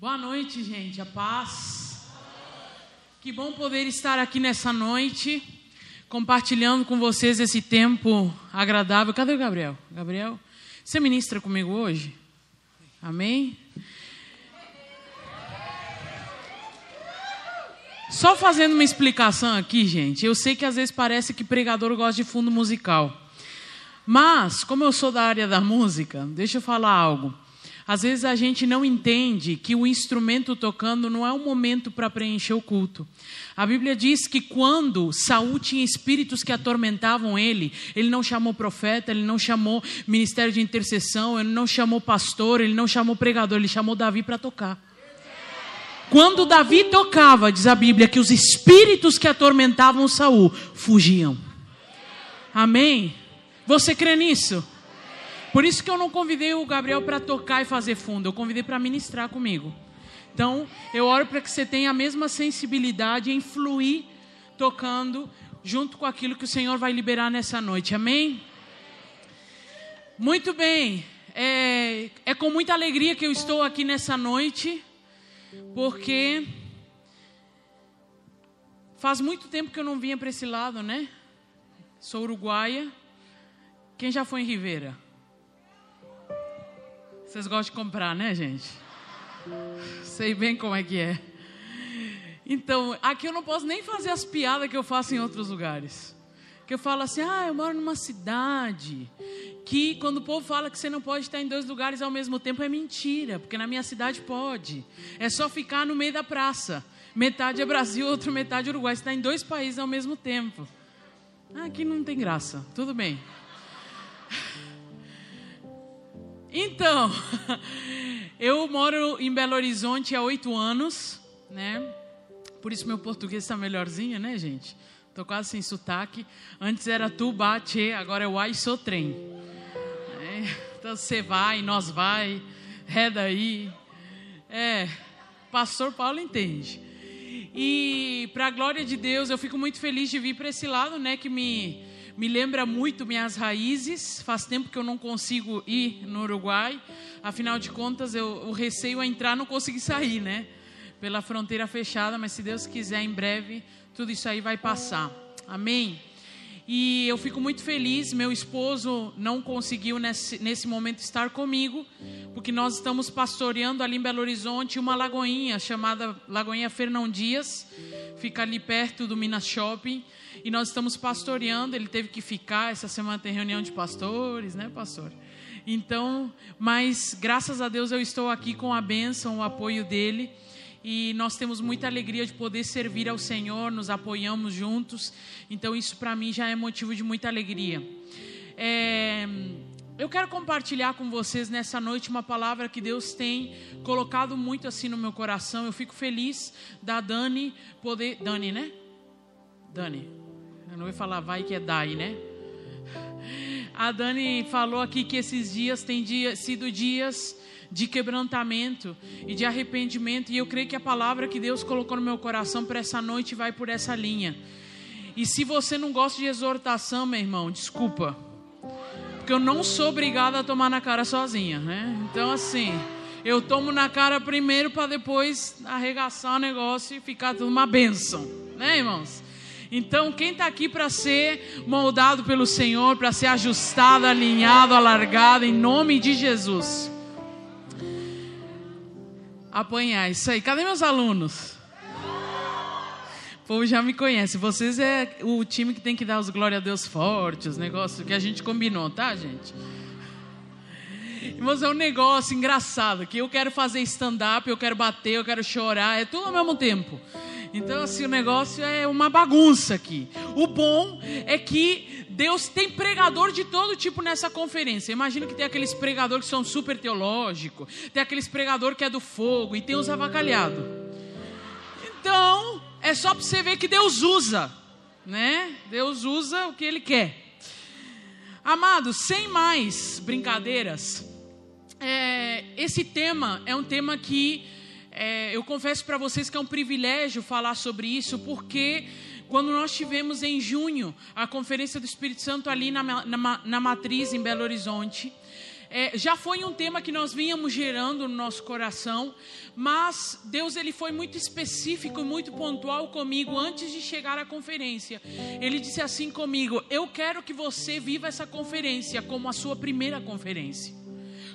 Boa noite, gente. A paz. Que bom poder estar aqui nessa noite, compartilhando com vocês esse tempo agradável. Cadê o Gabriel? Gabriel, você ministra comigo hoje? Amém? Só fazendo uma explicação aqui, gente. Eu sei que às vezes parece que pregador gosta de fundo musical. Mas, como eu sou da área da música, deixa eu falar algo. Às vezes a gente não entende que o instrumento tocando não é um momento para preencher o culto. A Bíblia diz que quando Saul tinha espíritos que atormentavam ele, ele não chamou profeta, ele não chamou ministério de intercessão, ele não chamou pastor, ele não chamou pregador, ele chamou Davi para tocar. Quando Davi tocava, diz a Bíblia, que os espíritos que atormentavam Saul fugiam. Amém? Você crê nisso? Por isso que eu não convidei o Gabriel para tocar e fazer fundo, eu convidei para ministrar comigo. Então, eu oro para que você tenha a mesma sensibilidade em fluir tocando junto com aquilo que o Senhor vai liberar nessa noite. Amém? Muito bem. É, é com muita alegria que eu estou aqui nessa noite, porque faz muito tempo que eu não vinha para esse lado, né? Sou uruguaia. Quem já foi em Ribeira? Vocês gostam de comprar, né, gente? Sei bem como é que é. Então, aqui eu não posso nem fazer as piadas que eu faço em outros lugares. Que eu falo assim, ah, eu moro numa cidade que quando o povo fala que você não pode estar em dois lugares ao mesmo tempo é mentira, porque na minha cidade pode. É só ficar no meio da praça. Metade é Brasil, outra metade é Uruguai. Você está em dois países ao mesmo tempo. Ah, aqui não tem graça. Tudo bem. Então, eu moro em Belo Horizonte há oito anos, né? Por isso meu português está melhorzinho, né, gente? Tô quase sem sotaque. Antes era tu, bate, agora é o ai, sou trem. É, então você vai, nós vai, é daí. É, pastor Paulo entende. E para a glória de Deus, eu fico muito feliz de vir para esse lado, né, que me me lembra muito minhas raízes. Faz tempo que eu não consigo ir no Uruguai. Afinal de contas, eu, o receio a entrar não consegui sair, né? Pela fronteira fechada, mas se Deus quiser, em breve, tudo isso aí vai passar. Amém? E eu fico muito feliz. Meu esposo não conseguiu nesse, nesse momento estar comigo, porque nós estamos pastoreando ali em Belo Horizonte uma lagoinha chamada Lagoinha Fernão Dias, fica ali perto do Minas Shopping e nós estamos pastoreando. Ele teve que ficar, essa semana tem reunião de pastores, né, pastor? Então, mas graças a Deus eu estou aqui com a bênção, o apoio dele. E nós temos muita alegria de poder servir ao Senhor, nos apoiamos juntos. Então, isso para mim já é motivo de muita alegria. É, eu quero compartilhar com vocês nessa noite uma palavra que Deus tem colocado muito assim no meu coração. Eu fico feliz da Dani poder. Dani, né? Dani, eu não vou falar vai que é Dai, né? A Dani falou aqui que esses dias têm dia, sido dias de quebrantamento e de arrependimento, e eu creio que a palavra que Deus colocou no meu coração para essa noite vai por essa linha. E se você não gosta de exortação, meu irmão, desculpa. Porque eu não sou obrigada a tomar na cara sozinha, né? Então, assim, eu tomo na cara primeiro para depois arregaçar o negócio e ficar tudo uma benção, né, irmãos? Então, quem está aqui para ser moldado pelo Senhor, para ser ajustado, alinhado, alargado, em nome de Jesus. Apanhar, isso aí. Cadê meus alunos? O povo já me conhece. Vocês é o time que tem que dar os glória a Deus fortes, os negócios que a gente combinou, tá, gente? Mas é um negócio engraçado, que eu quero fazer stand-up, eu quero bater, eu quero chorar, é tudo ao mesmo tempo. Então, assim, o negócio é uma bagunça aqui. O bom é que Deus tem pregador de todo tipo nessa conferência. Imagina que tem aqueles pregadores que são super teológicos, tem aqueles pregadores que é do fogo e tem os avacalhados. Então, é só para você ver que Deus usa, né? Deus usa o que Ele quer. Amados, sem mais brincadeiras, é, esse tema é um tema que é, eu confesso para vocês que é um privilégio falar sobre isso, porque quando nós tivemos em junho a Conferência do Espírito Santo ali na, na, na Matriz, em Belo Horizonte, é, já foi um tema que nós vínhamos gerando no nosso coração, mas Deus ele foi muito específico, muito pontual comigo antes de chegar à conferência. Ele disse assim comigo: Eu quero que você viva essa conferência como a sua primeira conferência.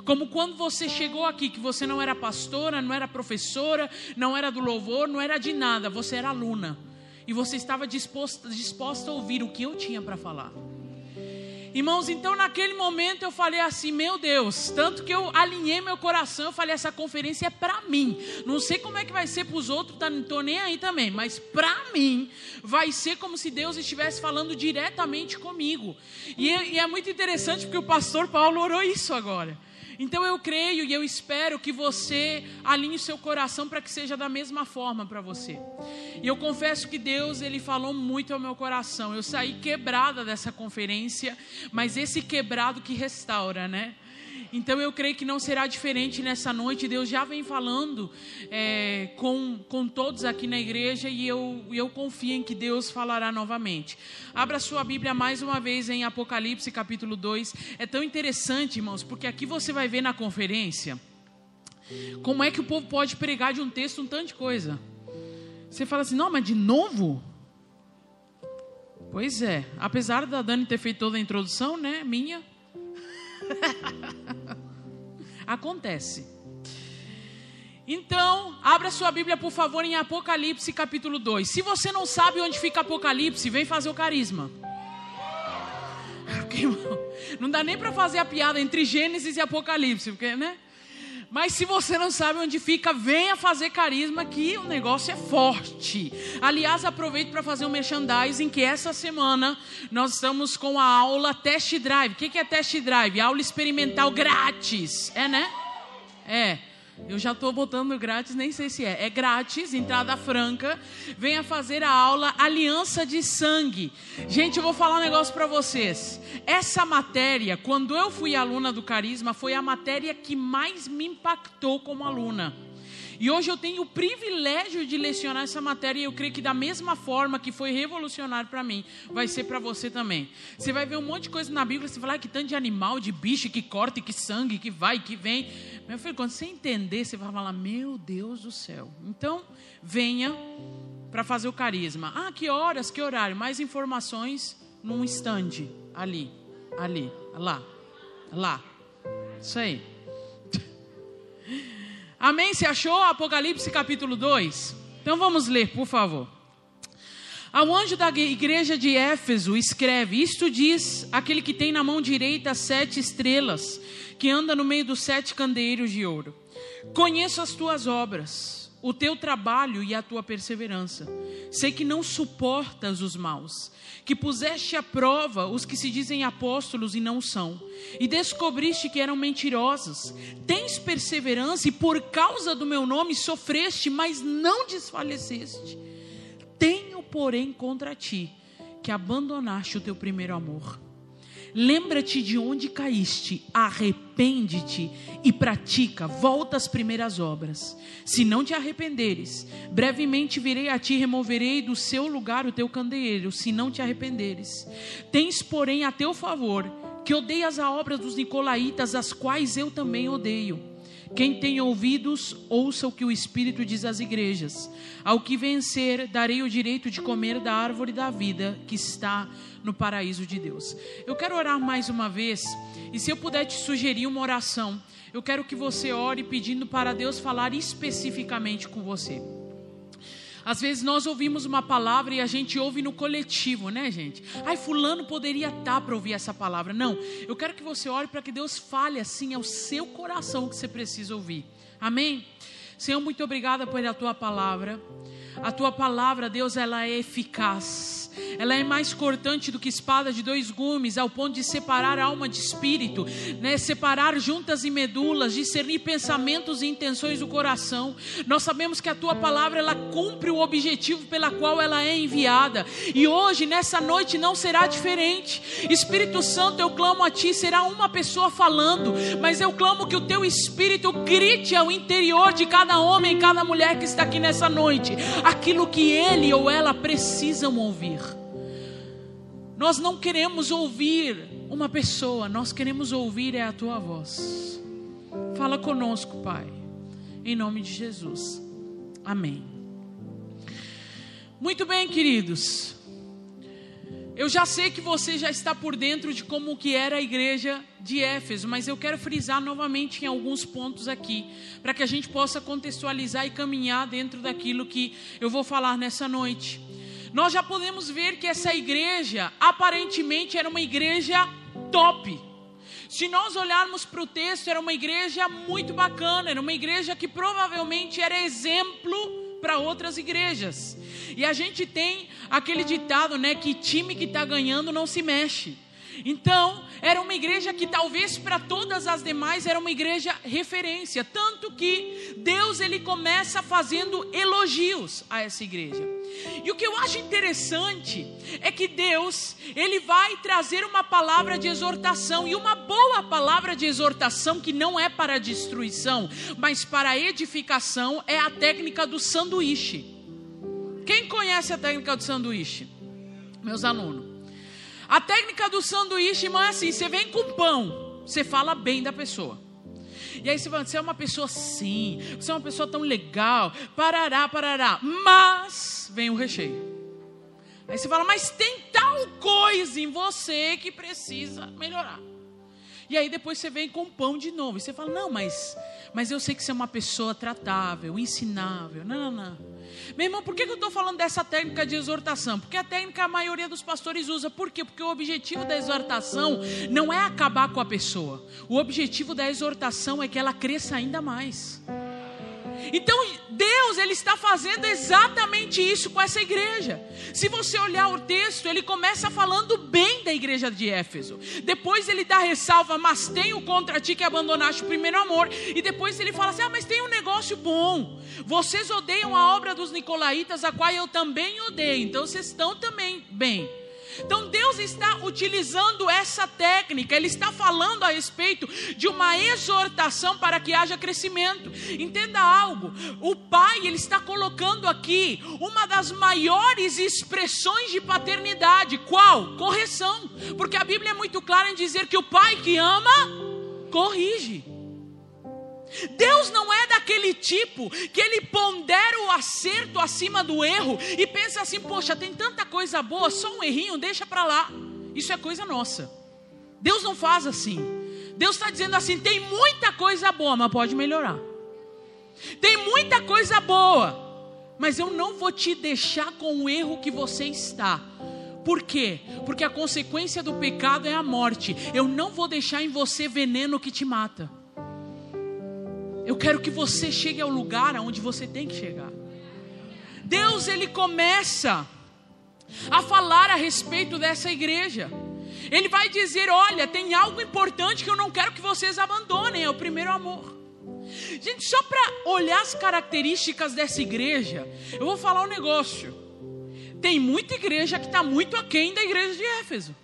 Como quando você chegou aqui, que você não era pastora, não era professora, não era do louvor, não era de nada, você era aluna. E você estava disposta, disposta a ouvir o que eu tinha para falar. Irmãos, então naquele momento eu falei assim, meu Deus, tanto que eu alinhei meu coração, eu falei, essa conferência é para mim. Não sei como é que vai ser para os outros, tá, não estou nem aí também, mas para mim vai ser como se Deus estivesse falando diretamente comigo. E e é muito interessante porque o pastor Paulo orou isso agora. Então eu creio e eu espero que você alinhe o seu coração para que seja da mesma forma para você. E eu confesso que Deus, ele falou muito ao meu coração. Eu saí quebrada dessa conferência, mas esse quebrado que restaura, né? Então eu creio que não será diferente nessa noite. Deus já vem falando é, com, com todos aqui na igreja e eu, eu confio em que Deus falará novamente. Abra sua Bíblia mais uma vez em Apocalipse capítulo 2. É tão interessante, irmãos, porque aqui você vai ver na conferência como é que o povo pode pregar de um texto um tanto de coisa. Você fala assim, não, mas de novo? Pois é, apesar da Dani ter feito toda a introdução, né, minha, Acontece. Então, abra sua Bíblia, por favor, em Apocalipse capítulo 2. Se você não sabe onde fica Apocalipse, vem fazer o carisma. Porque, não dá nem para fazer a piada entre Gênesis e Apocalipse, porque, né? Mas se você não sabe onde fica, venha fazer carisma que o negócio é forte. Aliás, aproveito para fazer um merchandising que essa semana nós estamos com a aula Test Drive. O que é Test Drive? Aula experimental grátis. É, né? É. Eu já estou botando grátis, nem sei se é. É grátis, entrada franca. Venha fazer a aula Aliança de Sangue. Gente, eu vou falar um negócio para vocês. Essa matéria, quando eu fui aluna do Carisma, foi a matéria que mais me impactou como aluna. E hoje eu tenho o privilégio de lecionar essa matéria e eu creio que da mesma forma que foi revolucionário para mim, vai ser para você também. Você vai ver um monte de coisa na Bíblia, você falar que tanto de animal, de bicho que corta, que sangue, que vai, que vem. Meu filho, quando você entender, você vai falar: "Meu Deus do céu". Então, venha para fazer o carisma. Ah, que horas, que horário? Mais informações num stand ali, ali, lá, lá. Isso aí. Amém? Você achou Apocalipse capítulo 2? Então vamos ler, por favor. Ao anjo da igreja de Éfeso escreve: Isto diz aquele que tem na mão direita sete estrelas, que anda no meio dos sete candeeiros de ouro. Conheço as tuas obras, o teu trabalho e a tua perseverança. Sei que não suportas os maus que puseste à prova os que se dizem apóstolos e não são, e descobriste que eram mentirosos. Tens perseverança e por causa do meu nome sofreste, mas não desfaleceste. Tenho, porém, contra ti que abandonaste o teu primeiro amor. Lembra-te de onde caíste, arrepende-te e pratica, volta às primeiras obras. Se não te arrependeres, brevemente virei a ti e removerei do seu lugar o teu candeeiro, se não te arrependeres. Tens, porém, a teu favor que odeias a obra dos nicolaítas, as quais eu também odeio. Quem tem ouvidos, ouça o que o Espírito diz às igrejas. Ao que vencer, darei o direito de comer da árvore da vida que está no paraíso de Deus. Eu quero orar mais uma vez, e se eu puder te sugerir uma oração, eu quero que você ore pedindo para Deus falar especificamente com você. Às vezes nós ouvimos uma palavra e a gente ouve no coletivo, né, gente? Ai, fulano poderia estar para ouvir essa palavra. Não, eu quero que você ore para que Deus fale assim ao seu coração que você precisa ouvir. Amém? Senhor, muito obrigada pela tua palavra. A tua palavra, Deus, ela é eficaz ela é mais cortante do que espada de dois gumes, ao ponto de separar alma de espírito, né? separar juntas e medulas, discernir pensamentos e intenções do coração. Nós sabemos que a tua palavra ela cumpre o objetivo pela qual ela é enviada. E hoje, nessa noite, não será diferente. Espírito Santo, eu clamo a ti, será uma pessoa falando, mas eu clamo que o teu espírito grite ao interior de cada homem e cada mulher que está aqui nessa noite aquilo que ele ou ela precisam ouvir. Nós não queremos ouvir uma pessoa, nós queremos ouvir é a tua voz. Fala conosco, Pai, em nome de Jesus. Amém. Muito bem, queridos. Eu já sei que você já está por dentro de como que era a igreja de Éfeso, mas eu quero frisar novamente em alguns pontos aqui, para que a gente possa contextualizar e caminhar dentro daquilo que eu vou falar nessa noite nós já podemos ver que essa igreja aparentemente era uma igreja top. Se nós olharmos para o texto, era uma igreja muito bacana, era uma igreja que provavelmente era exemplo para outras igrejas. E a gente tem aquele ditado, né, que time que está ganhando não se mexe. Então, era uma igreja que talvez para todas as demais era uma igreja referência, tanto que Deus ele começa fazendo elogios a essa igreja. E o que eu acho interessante é que Deus, ele vai trazer uma palavra de exortação e uma boa palavra de exortação que não é para destruição, mas para edificação, é a técnica do sanduíche. Quem conhece a técnica do sanduíche? Meus alunos. A técnica do sanduíche, irmão, é assim: você vem com pão, você fala bem da pessoa. E aí você fala, você é uma pessoa sim, você é uma pessoa tão legal, parará, parará. Mas vem o recheio. Aí você fala, mas tem tal coisa em você que precisa melhorar. E aí depois você vem com pão de novo. E você fala, não, mas, mas eu sei que você é uma pessoa tratável, ensinável. Não, não, não. Meu irmão, por que eu estou falando dessa técnica de exortação? Porque a técnica a maioria dos pastores usa. Por quê? Porque o objetivo da exortação não é acabar com a pessoa. O objetivo da exortação é que ela cresça ainda mais. Então, Deus, ele está fazendo exatamente isso com essa igreja. Se você olhar o texto, ele começa falando bem da igreja de Éfeso. Depois ele dá ressalva, mas tenho contra ti que abandonaste o primeiro amor. E depois ele fala assim: "Ah, mas tem um negócio bom. Vocês odeiam a obra dos nicolaítas, a qual eu também odeio. Então vocês estão também bem." Então Deus está utilizando essa técnica, Ele está falando a respeito de uma exortação para que haja crescimento. Entenda algo: o Pai Ele está colocando aqui uma das maiores expressões de paternidade. Qual? Correção, porque a Bíblia é muito clara em dizer que o Pai que ama corrige. Deus não é daquele tipo que ele pondera o acerto acima do erro e pensa assim: poxa, tem tanta coisa boa, só um errinho, deixa para lá. Isso é coisa nossa. Deus não faz assim. Deus está dizendo assim: tem muita coisa boa, mas pode melhorar. Tem muita coisa boa, mas eu não vou te deixar com o erro que você está. Por quê? Porque a consequência do pecado é a morte. Eu não vou deixar em você veneno que te mata. Eu quero que você chegue ao lugar aonde você tem que chegar. Deus ele começa a falar a respeito dessa igreja. Ele vai dizer: Olha, tem algo importante que eu não quero que vocês abandonem, é o primeiro amor. Gente, só para olhar as características dessa igreja, eu vou falar um negócio. Tem muita igreja que está muito aquém da igreja de Éfeso.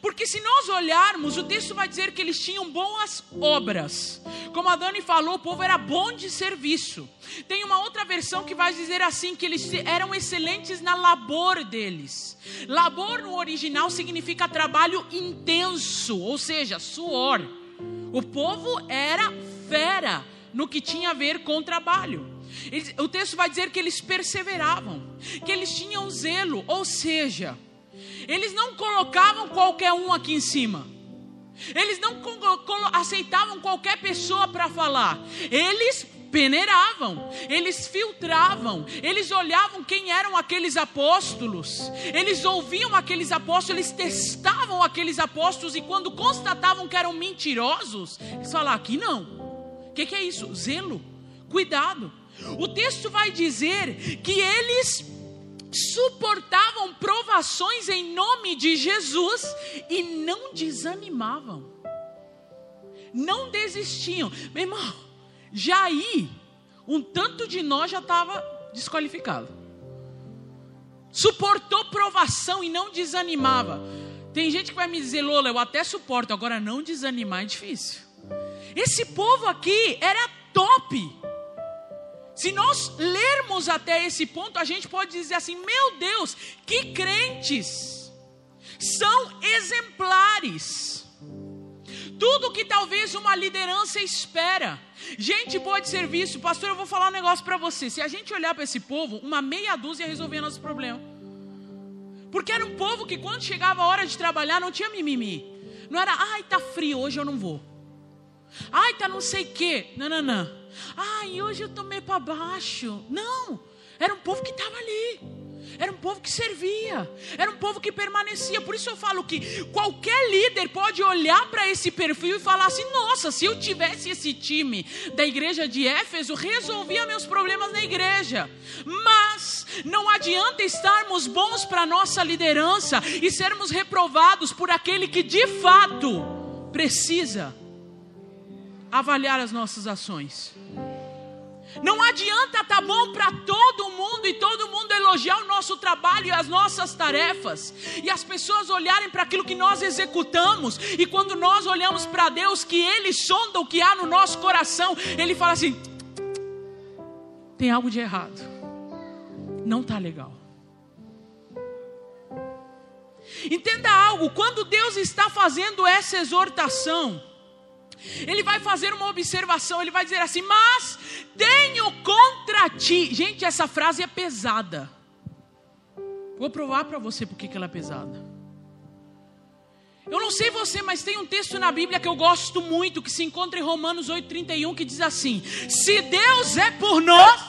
Porque se nós olharmos, o texto vai dizer que eles tinham boas obras. Como a Dani falou, o povo era bom de serviço. Tem uma outra versão que vai dizer assim: que eles eram excelentes na labor deles. Labor no original significa trabalho intenso, ou seja, suor. O povo era fera no que tinha a ver com trabalho. o texto vai dizer que eles perseveravam, que eles tinham zelo, ou seja, eles não colocavam qualquer um aqui em cima. Eles não aceitavam qualquer pessoa para falar. Eles peneiravam, eles filtravam, eles olhavam quem eram aqueles apóstolos, eles ouviam aqueles apóstolos, eles testavam aqueles apóstolos e quando constatavam que eram mentirosos, eles falavam: aqui não. O que, que é isso? Zelo, cuidado. O texto vai dizer que eles suportavam provações em nome de Jesus e não desanimavam, não desistiam. Meu irmão, já aí, um tanto de nós já estava desqualificado. Suportou provação e não desanimava. Tem gente que vai me dizer, Lola, eu até suporto, agora não desanimar é difícil. Esse povo aqui era top. Se nós lermos até esse ponto, a gente pode dizer assim: meu Deus, que crentes! são exemplares. Tudo que talvez uma liderança espera. Gente boa de serviço, pastor, eu vou falar um negócio para você. Se a gente olhar para esse povo, uma meia dúzia resolvia nosso problema. Porque era um povo que quando chegava a hora de trabalhar não tinha mimimi. Não era, ai, tá frio, hoje eu não vou. Ai, tá não sei o quê. Não, não, não. Ai, hoje eu tomei para baixo. Não. Era um povo que estava ali. Era um povo que servia, era um povo que permanecia. Por isso eu falo que qualquer líder pode olhar para esse perfil e falar assim: nossa, se eu tivesse esse time da igreja de Éfeso, resolvia meus problemas na igreja. Mas não adianta estarmos bons para nossa liderança e sermos reprovados por aquele que de fato precisa avaliar as nossas ações. Não adianta estar tá bom para todo mundo e todo mundo elogiar o nosso trabalho e as nossas tarefas, e as pessoas olharem para aquilo que nós executamos, e quando nós olhamos para Deus, que Ele sonda o que há no nosso coração, Ele fala assim: tem algo de errado, não está legal. Entenda algo, quando Deus está fazendo essa exortação, ele vai fazer uma observação, ele vai dizer assim: Mas tenho contra ti. Gente, essa frase é pesada. Vou provar para você porque que ela é pesada. Eu não sei você, mas tem um texto na Bíblia que eu gosto muito, que se encontra em Romanos 8,31, que diz assim: Se Deus é por nós.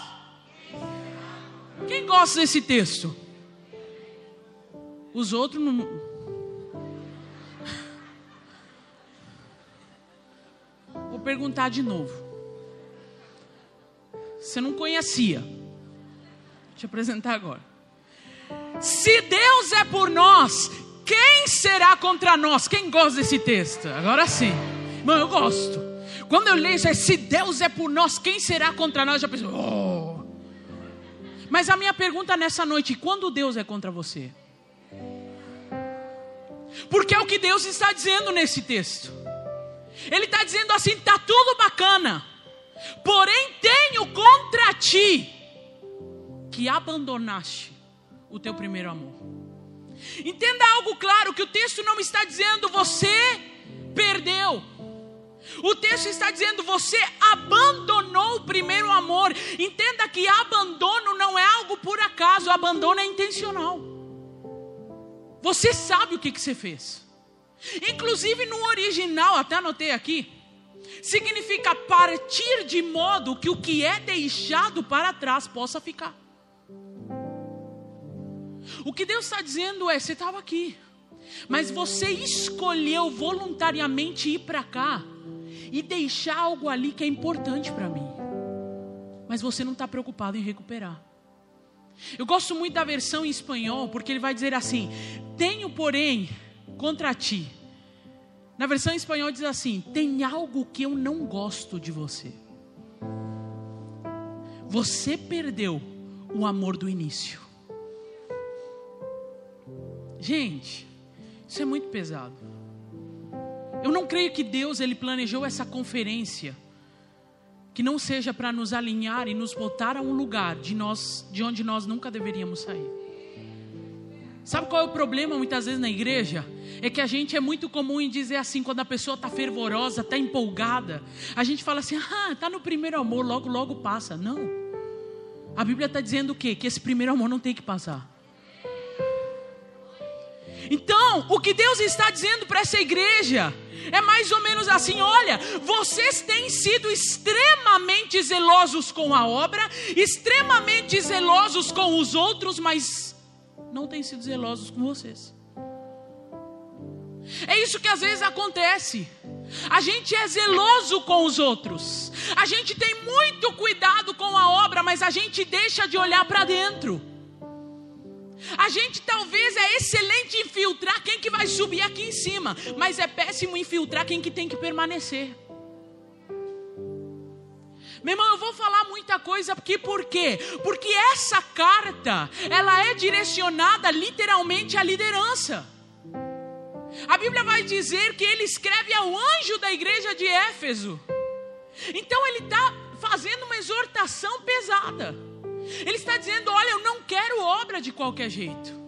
Quem gosta desse texto? Os outros não. Perguntar de novo. Você não conhecia. Te apresentar agora. Se Deus é por nós, quem será contra nós? Quem gosta desse texto? Agora sim. Mano, eu gosto. Quando eu leio isso, é, se Deus é por nós, quem será contra nós? Eu já penso, oh. Mas a minha pergunta nessa noite, quando Deus é contra você? Porque é o que Deus está dizendo nesse texto. Ele está dizendo assim: está tudo bacana, porém tenho contra ti que abandonaste o teu primeiro amor. Entenda algo claro: que o texto não está dizendo você perdeu. O texto está dizendo você abandonou o primeiro amor. Entenda que abandono não é algo por acaso, abandono é intencional. Você sabe o que, que você fez. Inclusive no original, até anotei aqui, significa partir de modo que o que é deixado para trás possa ficar. O que Deus está dizendo é: você estava aqui, mas você escolheu voluntariamente ir para cá e deixar algo ali que é importante para mim, mas você não está preocupado em recuperar. Eu gosto muito da versão em espanhol, porque ele vai dizer assim: Tenho, porém, contra ti. Na versão em espanhol diz assim: tem algo que eu não gosto de você. Você perdeu o amor do início. Gente, isso é muito pesado. Eu não creio que Deus ele planejou essa conferência que não seja para nos alinhar e nos botar a um lugar de nós, de onde nós nunca deveríamos sair. Sabe qual é o problema muitas vezes na igreja? É que a gente é muito comum em dizer assim, quando a pessoa está fervorosa, está empolgada, a gente fala assim, ah, está no primeiro amor, logo, logo passa. Não. A Bíblia está dizendo o quê? Que esse primeiro amor não tem que passar. Então, o que Deus está dizendo para essa igreja é mais ou menos assim: olha, vocês têm sido extremamente zelosos com a obra, extremamente zelosos com os outros, mas não têm sido zelosos com vocês. É isso que às vezes acontece. A gente é zeloso com os outros. A gente tem muito cuidado com a obra, mas a gente deixa de olhar para dentro. A gente talvez é excelente em filtrar quem que vai subir aqui em cima, mas é péssimo em filtrar quem que tem que permanecer. Meu irmão, eu vou falar muita coisa aqui por quê? Porque essa carta, ela é direcionada literalmente à liderança. A Bíblia vai dizer que ele escreve ao anjo da igreja de Éfeso. Então ele está fazendo uma exortação pesada. Ele está dizendo: Olha, eu não quero obra de qualquer jeito.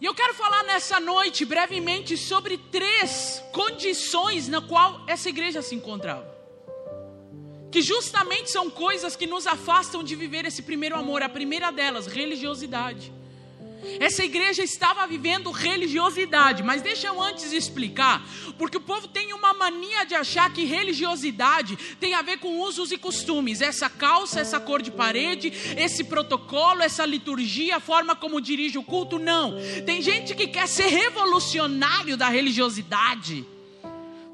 E eu quero falar nessa noite, brevemente, sobre três condições na qual essa igreja se encontrava. Que justamente são coisas que nos afastam de viver esse primeiro amor. A primeira delas, religiosidade. Essa igreja estava vivendo religiosidade, mas deixa eu antes explicar, porque o povo tem uma mania de achar que religiosidade tem a ver com usos e costumes. Essa calça, essa cor de parede, esse protocolo, essa liturgia, a forma como dirige o culto, não. Tem gente que quer ser revolucionário da religiosidade.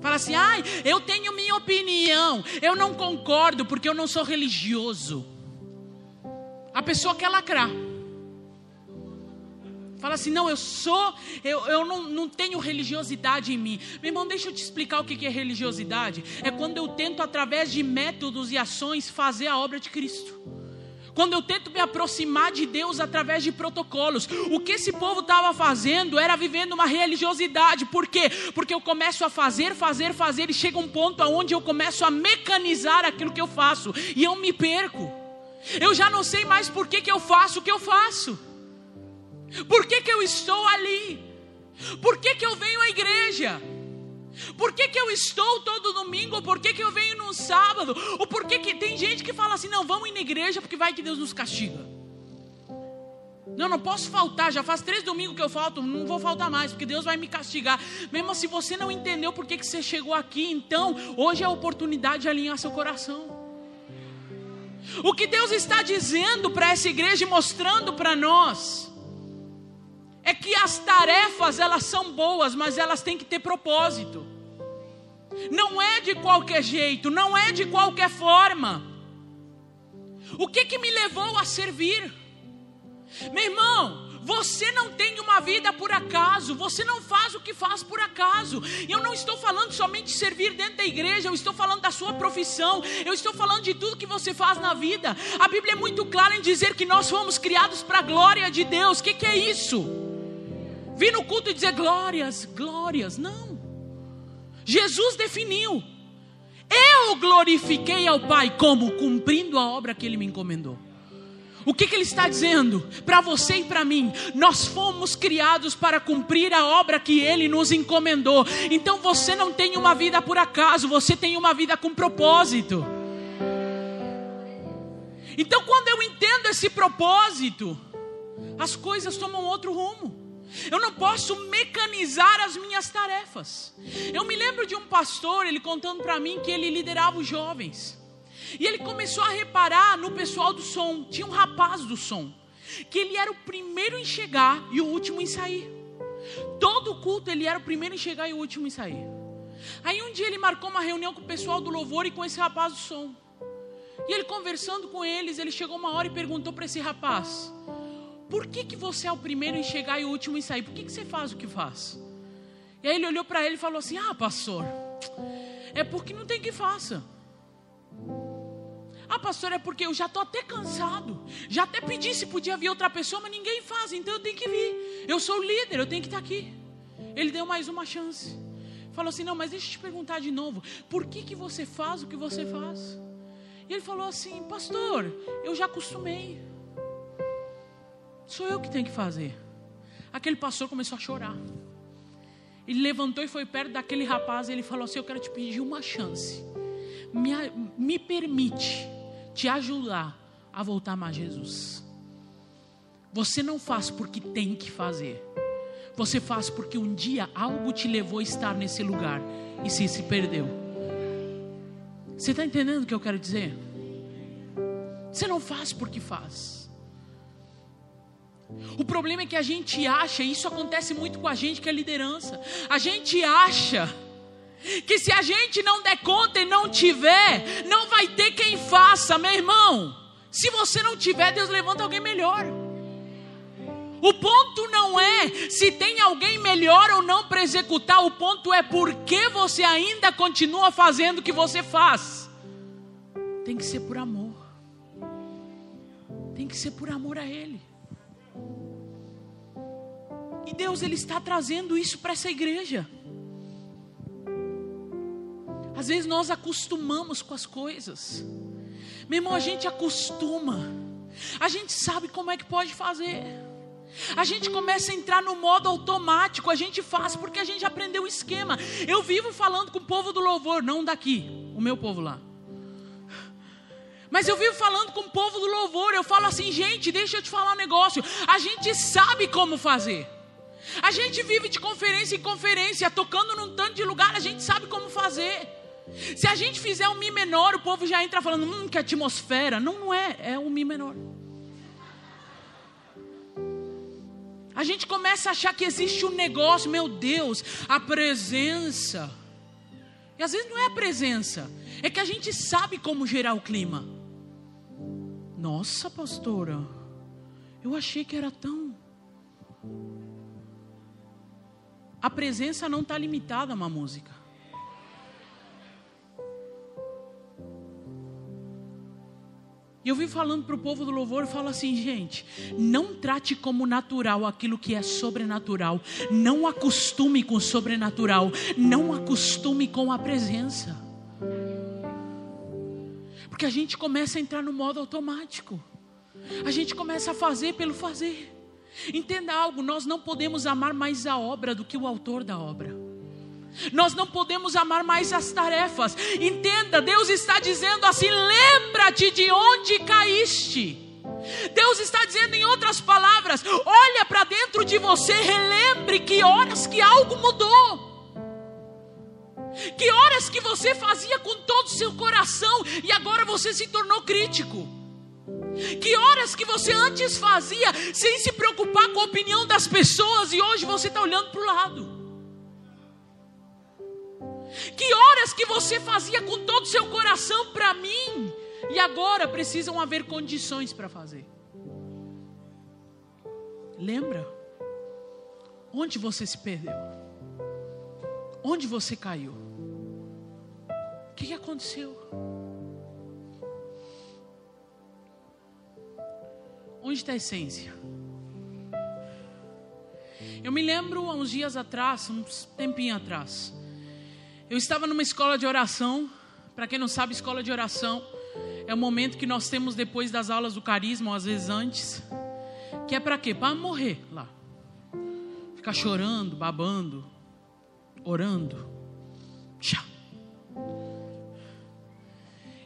Fala assim: ai, eu tenho minha opinião, eu não concordo porque eu não sou religioso. A pessoa quer lacrar. Fala assim, não, eu sou, eu, eu não, não tenho religiosidade em mim. Meu irmão, deixa eu te explicar o que é religiosidade. É quando eu tento, através de métodos e ações, fazer a obra de Cristo. Quando eu tento me aproximar de Deus através de protocolos. O que esse povo estava fazendo era vivendo uma religiosidade. Por quê? Porque eu começo a fazer, fazer, fazer, e chega um ponto onde eu começo a mecanizar aquilo que eu faço. E eu me perco. Eu já não sei mais por que, que eu faço o que eu faço. Por que, que eu estou ali? Por que, que eu venho à igreja? Por que, que eu estou todo domingo? Por que, que eu venho no sábado? Ou por que, que tem gente que fala assim: não, vamos ir na igreja porque vai que Deus nos castiga. Não, não posso faltar. Já faz três domingos que eu falto, não vou faltar mais, porque Deus vai me castigar. Mesmo se você não entendeu por que, que você chegou aqui, então hoje é a oportunidade de alinhar seu coração. O que Deus está dizendo para essa igreja e mostrando para nós é que as tarefas elas são boas, mas elas têm que ter propósito. Não é de qualquer jeito, não é de qualquer forma. O que que me levou a servir? Meu irmão, você não tem uma vida por acaso, você não faz o que faz por acaso. Eu não estou falando somente de servir dentro da igreja, eu estou falando da sua profissão, eu estou falando de tudo que você faz na vida. A Bíblia é muito clara em dizer que nós fomos criados para a glória de Deus. O que, que é isso? Vir no culto e dizer glórias, glórias. Não. Jesus definiu. Eu glorifiquei ao Pai como cumprindo a obra que Ele me encomendou. O que, que ele está dizendo? Para você e para mim, nós fomos criados para cumprir a obra que ele nos encomendou. Então você não tem uma vida por acaso, você tem uma vida com propósito. Então quando eu entendo esse propósito, as coisas tomam outro rumo. Eu não posso mecanizar as minhas tarefas. Eu me lembro de um pastor, ele contando para mim que ele liderava os jovens. E ele começou a reparar no pessoal do som. Tinha um rapaz do som, que ele era o primeiro em chegar e o último em sair. Todo culto ele era o primeiro em chegar e o último em sair. Aí um dia ele marcou uma reunião com o pessoal do louvor e com esse rapaz do som. E ele conversando com eles, ele chegou uma hora e perguntou para esse rapaz: por que, que você é o primeiro em chegar e o último em sair? Por que, que você faz o que faz? E aí ele olhou para ele e falou assim: Ah, pastor, é porque não tem que faça. Ah, pastor, é porque eu já estou até cansado. Já até pedi se podia vir outra pessoa, mas ninguém faz, então eu tenho que vir. Eu sou o líder, eu tenho que estar aqui. Ele deu mais uma chance. Falou assim: Não, mas deixa eu te perguntar de novo: Por que, que você faz o que você faz? E ele falou assim: Pastor, eu já acostumei. Sou eu que tenho que fazer. Aquele pastor começou a chorar. Ele levantou e foi perto daquele rapaz e ele falou assim: Eu quero te pedir uma chance. Me, me permite te ajudar a voltar mais Jesus. Você não faz porque tem que fazer. Você faz porque um dia algo te levou a estar nesse lugar e se se perdeu. Você está entendendo o que eu quero dizer? Você não faz porque faz. O problema é que a gente acha, e isso acontece muito com a gente que é liderança, a gente acha que se a gente não der conta e não tiver, não vai ter quem faça, meu irmão. Se você não tiver, Deus levanta alguém melhor. O ponto não é se tem alguém melhor ou não para executar, o ponto é por que você ainda continua fazendo o que você faz. Tem que ser por amor. Tem que ser por amor a Ele. E Deus ele está trazendo isso para essa igreja. Às vezes nós acostumamos com as coisas. Meu irmão, a gente acostuma. A gente sabe como é que pode fazer. A gente começa a entrar no modo automático, a gente faz porque a gente aprendeu o esquema. Eu vivo falando com o povo do louvor, não daqui, o meu povo lá. Mas eu vivo falando com o povo do louvor, eu falo assim, gente, deixa eu te falar um negócio. A gente sabe como fazer. A gente vive de conferência em conferência, tocando num tanto de lugar, a gente sabe como fazer. Se a gente fizer um Mi menor, o povo já entra falando, hum, que atmosfera. Não, não é, é um Mi menor. A gente começa a achar que existe um negócio, meu Deus, a presença. E às vezes não é a presença, é que a gente sabe como gerar o clima. Nossa, pastora, eu achei que era tão. A presença não está limitada a uma música. E eu vim falando para o povo do louvor e falo assim, gente, não trate como natural aquilo que é sobrenatural. Não acostume com o sobrenatural. Não acostume com a presença. Porque a gente começa a entrar no modo automático. A gente começa a fazer pelo fazer. Entenda algo, nós não podemos amar mais a obra do que o autor da obra. Nós não podemos amar mais as tarefas. Entenda, Deus está dizendo assim: lembra-te de onde caíste. Deus está dizendo em outras palavras: olha para dentro de você, relembre que horas que algo mudou. Que horas que você fazia com todo o seu coração e agora você se tornou crítico. Que horas que você antes fazia sem se preocupar com a opinião das pessoas e hoje você está olhando para o lado. Que horas que você fazia com todo o seu coração para mim e agora precisam haver condições para fazer. Lembra? Onde você se perdeu? Onde você caiu? O que, aconteceu? Onde está a essência? Eu me lembro há uns dias atrás, uns tempinho atrás, eu estava numa escola de oração. Para quem não sabe, escola de oração é o momento que nós temos depois das aulas do carisma, ou às vezes antes. Que é para quê? Para morrer lá. Ficar chorando, babando, orando. Tchau.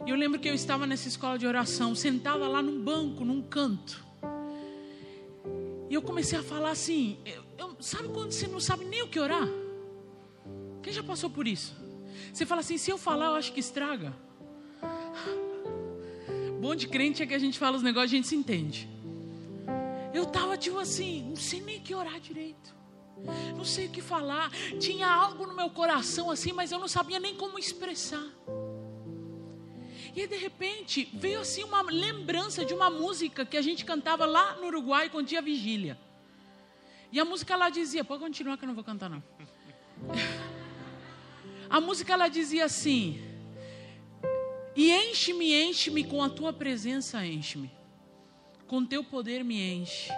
E eu lembro que eu estava nessa escola de oração, sentada lá num banco, num canto. Eu comecei a falar assim: eu, eu, sabe quando você não sabe nem o que orar? Quem já passou por isso? Você fala assim: se eu falar, eu acho que estraga. Bom de crente é que a gente fala os negócios e a gente se entende. Eu estava tipo assim, não sei nem que orar direito. Não sei o que falar. Tinha algo no meu coração assim, mas eu não sabia nem como expressar. E de repente, veio assim uma lembrança de uma música que a gente cantava lá no Uruguai quando tinha vigília. E a música lá dizia: pode continuar que eu não vou cantar, não. A música ela dizia assim: E enche-me, enche-me com a tua presença, enche-me. Com teu poder me enche,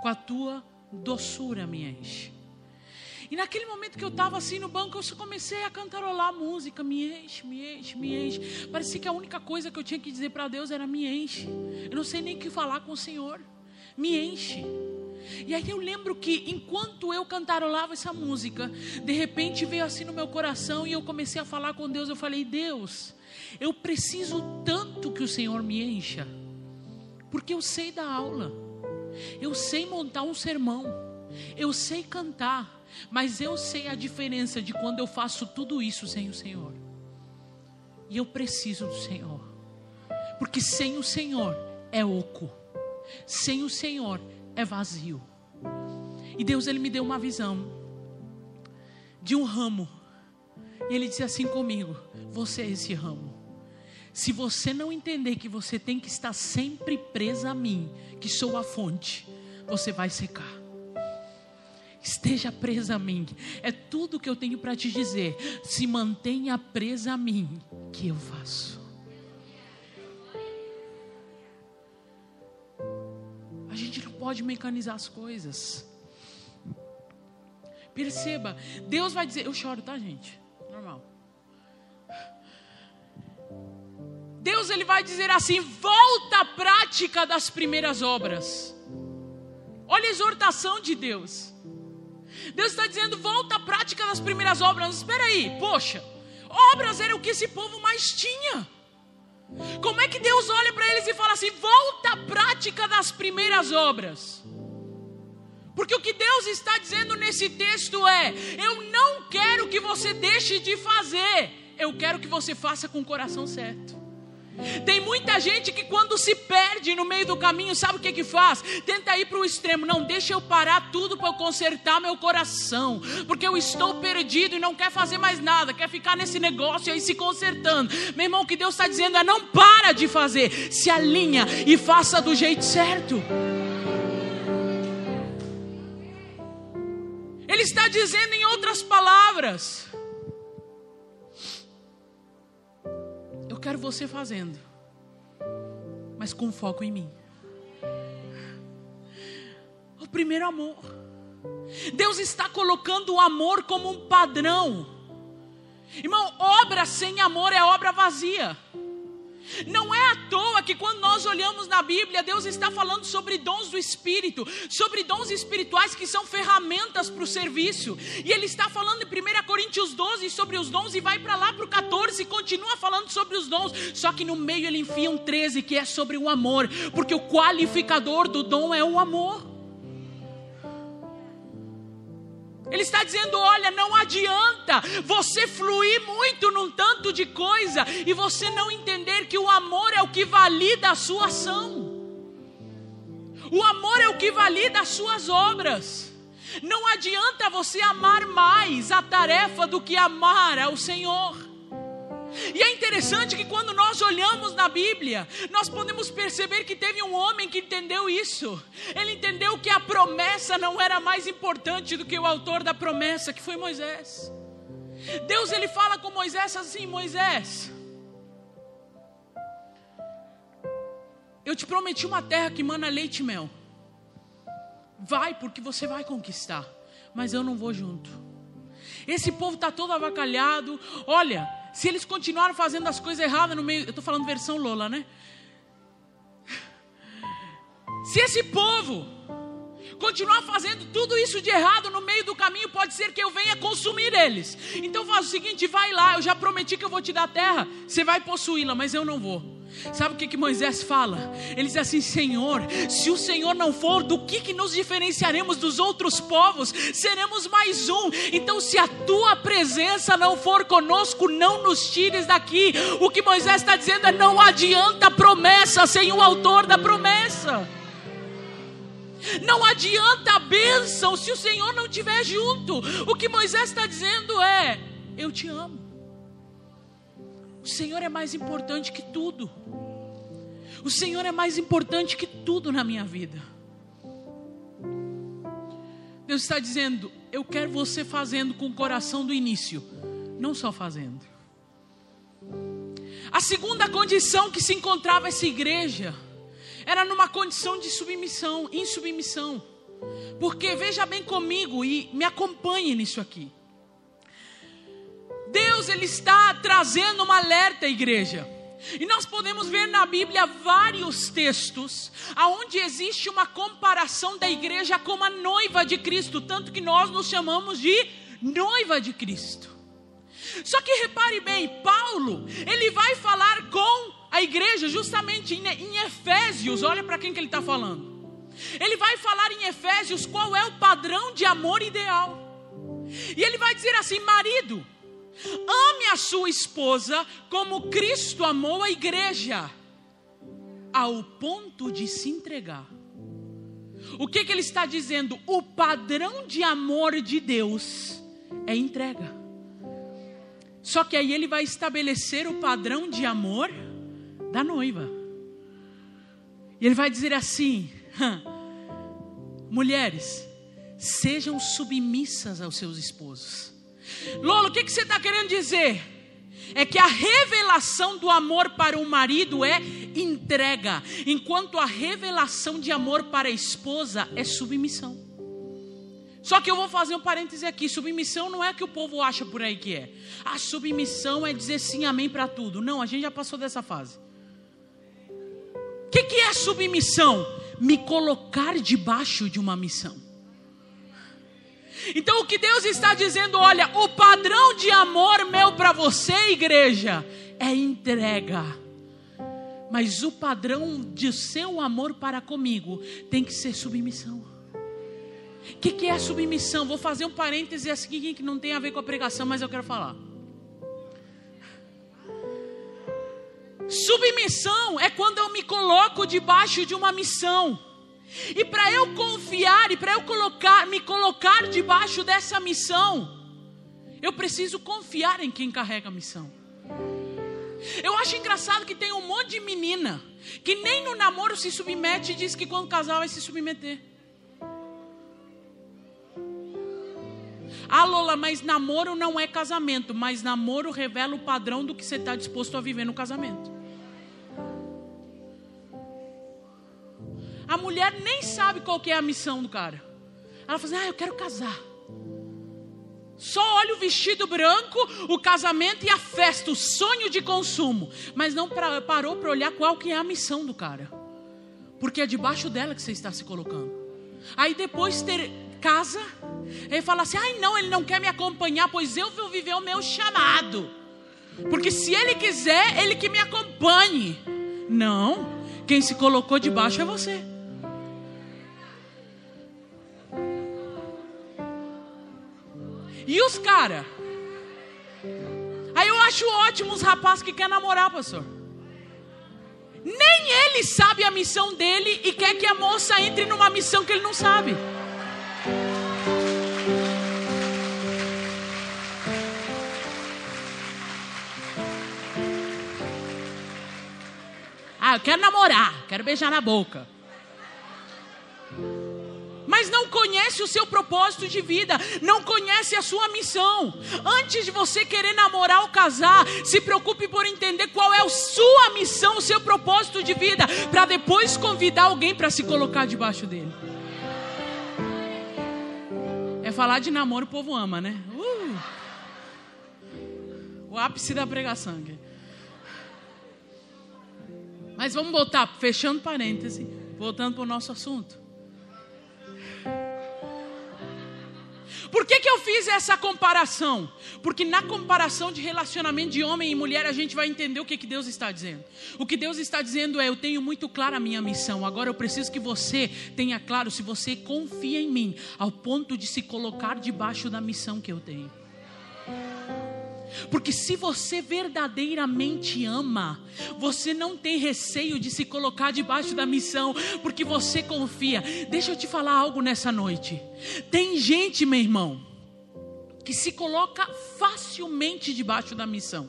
com a tua doçura me enche. E naquele momento que eu estava assim no banco, eu só comecei a cantarolar a música, me enche, me enche, me enche. Parecia que a única coisa que eu tinha que dizer para Deus era me enche. Eu não sei nem o que falar com o Senhor. Me enche. E aí eu lembro que enquanto eu cantarolava essa música, de repente veio assim no meu coração e eu comecei a falar com Deus. Eu falei: Deus, eu preciso tanto que o Senhor me encha, porque eu sei dar aula, eu sei montar um sermão, eu sei cantar, mas eu sei a diferença de quando eu faço tudo isso sem o Senhor. E eu preciso do Senhor, porque sem o Senhor é oco, sem o Senhor é vazio. E Deus ele me deu uma visão de um ramo. E ele disse assim comigo: Você é esse ramo. Se você não entender que você tem que estar sempre presa a mim, que sou a fonte, você vai secar. Esteja presa a mim. É tudo que eu tenho para te dizer. Se mantenha presa a mim, que eu faço. A gente não pode mecanizar as coisas. Perceba, Deus vai dizer, eu choro, tá, gente? Normal. Deus ele vai dizer assim: volta à prática das primeiras obras. Olha a exortação de Deus. Deus está dizendo: volta à prática das primeiras obras. Espera aí, poxa, obras era o que esse povo mais tinha. Como é que Deus olha para eles e fala assim: volta à prática das primeiras obras? Porque o que Deus está dizendo nesse texto é: eu não quero que você deixe de fazer, eu quero que você faça com o coração certo. Tem muita gente que quando se perde no meio do caminho, sabe o que que faz? Tenta ir para o extremo. Não, deixa eu parar tudo para eu consertar meu coração. Porque eu estou perdido e não quer fazer mais nada. Quer ficar nesse negócio aí se consertando. Meu irmão, o que Deus está dizendo é não para de fazer. Se alinha e faça do jeito certo. Ele está dizendo em outras palavras quero você fazendo, mas com foco em mim. O primeiro amor. Deus está colocando o amor como um padrão. Irmão, obra sem amor é obra vazia. Não é à toa que quando nós olhamos na Bíblia, Deus está falando sobre dons do Espírito, sobre dons espirituais que são ferramentas para o serviço. E Ele está falando em 1 Coríntios 12 sobre os dons e vai para lá para o 14 e continua falando sobre os dons. Só que no meio ele enfia um 13 que é sobre o amor, porque o qualificador do dom é o amor. Ele está dizendo: olha, não adianta você fluir muito num tanto de coisa e você não entender que o amor é o que valida a sua ação. O amor é o que valida as suas obras. Não adianta você amar mais a tarefa do que amar ao Senhor. E é interessante que quando nós olhamos na Bíblia, nós podemos perceber que teve um homem que entendeu isso. Ele entendeu que a promessa não era mais importante do que o autor da promessa, que foi Moisés. Deus ele fala com Moisés assim: Moisés, eu te prometi uma terra que mana leite e mel. Vai, porque você vai conquistar, mas eu não vou junto. Esse povo está todo avacalhado. Olha, se eles continuarem fazendo as coisas erradas no meio, eu estou falando versão Lola, né? Se esse povo continuar fazendo tudo isso de errado no meio do caminho, pode ser que eu venha consumir eles. Então faz o seguinte: vai lá, eu já prometi que eu vou te dar terra, você vai possuí-la, mas eu não vou. Sabe o que, que Moisés fala? Ele diz assim: Senhor, se o Senhor não for, do que, que nos diferenciaremos dos outros povos? Seremos mais um. Então, se a tua presença não for conosco, não nos tires daqui. O que Moisés está dizendo é: não adianta promessa sem o autor da promessa. Não adianta a bênção se o Senhor não estiver junto. O que Moisés está dizendo é: Eu te amo. O Senhor é mais importante que tudo. O Senhor é mais importante que tudo na minha vida. Deus está dizendo: Eu quero você fazendo com o coração do início, não só fazendo. A segunda condição que se encontrava essa igreja era numa condição de submissão, insubmissão. Porque veja bem comigo e me acompanhe nisso aqui. Deus ele está trazendo uma alerta à igreja. E nós podemos ver na Bíblia vários textos aonde existe uma comparação da igreja com a noiva de Cristo, tanto que nós nos chamamos de noiva de Cristo. Só que repare bem, Paulo, ele vai falar com a igreja justamente em, em Efésios, olha para quem que ele está falando. Ele vai falar em Efésios qual é o padrão de amor ideal. E ele vai dizer assim: marido, Ame a sua esposa como Cristo amou a igreja, ao ponto de se entregar. O que, que ele está dizendo? O padrão de amor de Deus é entrega. Só que aí ele vai estabelecer o padrão de amor da noiva. E ele vai dizer assim: mulheres, sejam submissas aos seus esposos Lolo, o que, que você está querendo dizer? É que a revelação do amor para o marido é entrega, enquanto a revelação de amor para a esposa é submissão. Só que eu vou fazer um parêntese aqui: submissão não é que o povo acha por aí que é. A submissão é dizer sim, amém para tudo. Não, a gente já passou dessa fase. O que, que é submissão? me colocar debaixo de uma missão. Então o que Deus está dizendo, olha, o padrão de amor meu para você, igreja, é entrega. Mas o padrão de seu amor para comigo tem que ser submissão. O que, que é submissão? Vou fazer um parêntese aqui que não tem a ver com a pregação, mas eu quero falar. Submissão é quando eu me coloco debaixo de uma missão. E para eu confiar e para eu colocar, me colocar debaixo dessa missão, eu preciso confiar em quem carrega a missão. Eu acho engraçado que tem um monte de menina que nem no namoro se submete e diz que quando casar vai se submeter. Ah, Lola, mas namoro não é casamento, mas namoro revela o padrão do que você está disposto a viver no casamento. A mulher nem sabe qual que é a missão do cara. Ela fala assim: ah, eu quero casar. Só olha o vestido branco, o casamento e a festa, o sonho de consumo. Mas não pra, parou para olhar qual que é a missão do cara. Porque é debaixo dela que você está se colocando. Aí depois ter, casa, ele fala assim: ai não, ele não quer me acompanhar, pois eu vou viver o meu chamado. Porque se ele quiser, ele que me acompanhe. Não, quem se colocou debaixo é você. E os cara? Aí eu acho ótimo os rapazes que querem namorar, pastor. Nem ele sabe a missão dele e quer que a moça entre numa missão que ele não sabe. Ah, eu quero namorar, quero beijar na boca mas não conhece o seu propósito de vida, não conhece a sua missão. Antes de você querer namorar ou casar, se preocupe por entender qual é a sua missão, o seu propósito de vida, para depois convidar alguém para se colocar debaixo dele. É falar de namoro, o povo ama, né? Uh! O ápice da pregação. Aqui. Mas vamos voltar, fechando parêntese, voltando para o nosso assunto. Por que, que eu fiz essa comparação? Porque na comparação de relacionamento de homem e mulher, a gente vai entender o que, que Deus está dizendo. O que Deus está dizendo é: eu tenho muito clara a minha missão, agora eu preciso que você tenha claro se você confia em mim, ao ponto de se colocar debaixo da missão que eu tenho. Porque se você verdadeiramente ama, você não tem receio de se colocar debaixo da missão, porque você confia. Deixa eu te falar algo nessa noite. Tem gente, meu irmão, que se coloca facilmente debaixo da missão.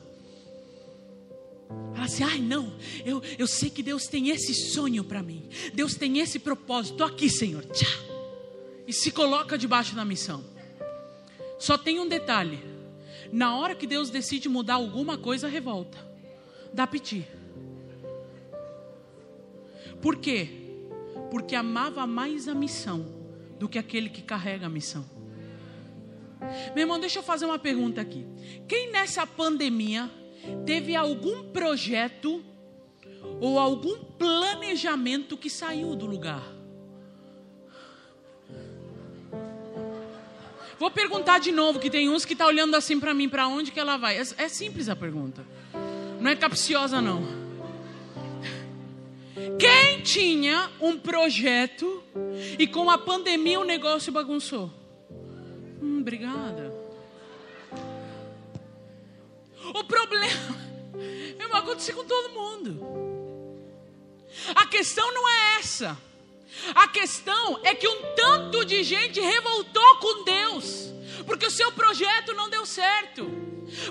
Fala assim, ai não, eu, eu sei que Deus tem esse sonho para mim, Deus tem esse propósito, estou aqui, Senhor. Tchá. E se coloca debaixo da missão. Só tem um detalhe: na hora que Deus decide mudar alguma coisa, revolta, dá piti. Por quê? Porque amava mais a missão do que aquele que carrega a missão. Meu irmão, deixa eu fazer uma pergunta aqui. Quem nessa pandemia teve algum projeto ou algum planejamento que saiu do lugar? Vou perguntar de novo, que tem uns que estão tá olhando assim para mim, para onde que ela vai? É, é simples a pergunta. Não é capciosa, não. Quem tinha um projeto e com a pandemia o negócio bagunçou? Hum, obrigada. O problema é acontecer com todo mundo. A questão não é essa. A questão é que um tanto de gente revoltou com Deus, porque o seu projeto não deu certo,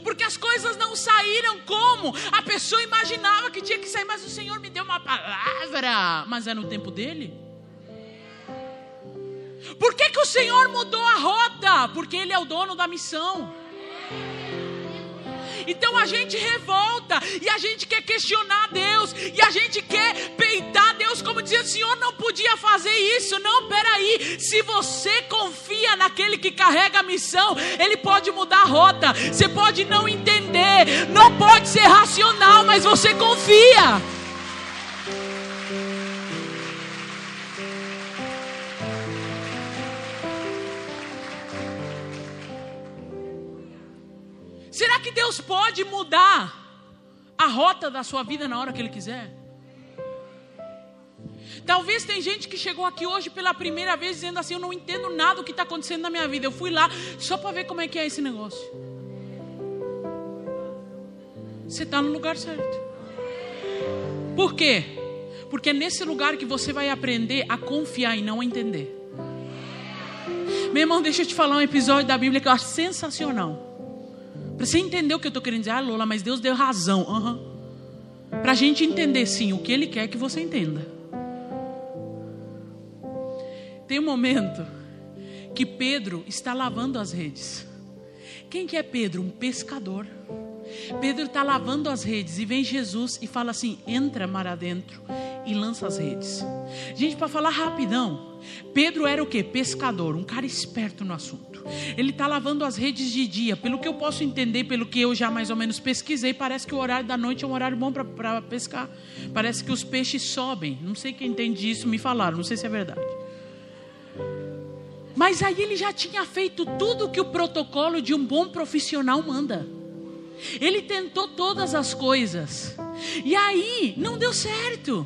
porque as coisas não saíram como a pessoa imaginava que tinha que sair, mas o Senhor me deu uma palavra, mas é no tempo dele. Por que, que o Senhor mudou a rota? Porque Ele é o dono da missão. Então a gente revolta e a gente quer questionar Deus e a gente quer peitar Deus como dizer: o Senhor não podia fazer isso. Não, peraí. Se você confia naquele que carrega a missão, ele pode mudar a rota. Você pode não entender, não pode ser racional, mas você confia. Será que Deus pode mudar a rota da sua vida na hora que Ele quiser? Talvez tem gente que chegou aqui hoje pela primeira vez dizendo assim: Eu não entendo nada do que está acontecendo na minha vida. Eu fui lá só para ver como é que é esse negócio. Você está no lugar certo. Por quê? Porque é nesse lugar que você vai aprender a confiar e não a entender. Meu irmão, deixa eu te falar um episódio da Bíblia que eu acho sensacional. Você entender o que eu estou querendo dizer, ah, Lola, mas Deus deu razão. Uhum. Para a gente entender, sim, o que Ele quer que você entenda. Tem um momento que Pedro está lavando as redes. Quem que é Pedro? Um pescador. Pedro está lavando as redes e vem Jesus e fala assim: entra mar adentro e lança as redes. Gente, para falar rapidão, Pedro era o que? Pescador, um cara esperto no assunto. Ele está lavando as redes de dia. Pelo que eu posso entender, pelo que eu já mais ou menos pesquisei, parece que o horário da noite é um horário bom para pescar. Parece que os peixes sobem. Não sei quem entende isso, me falaram, não sei se é verdade. Mas aí ele já tinha feito tudo que o protocolo de um bom profissional manda. Ele tentou todas as coisas. E aí não deu certo.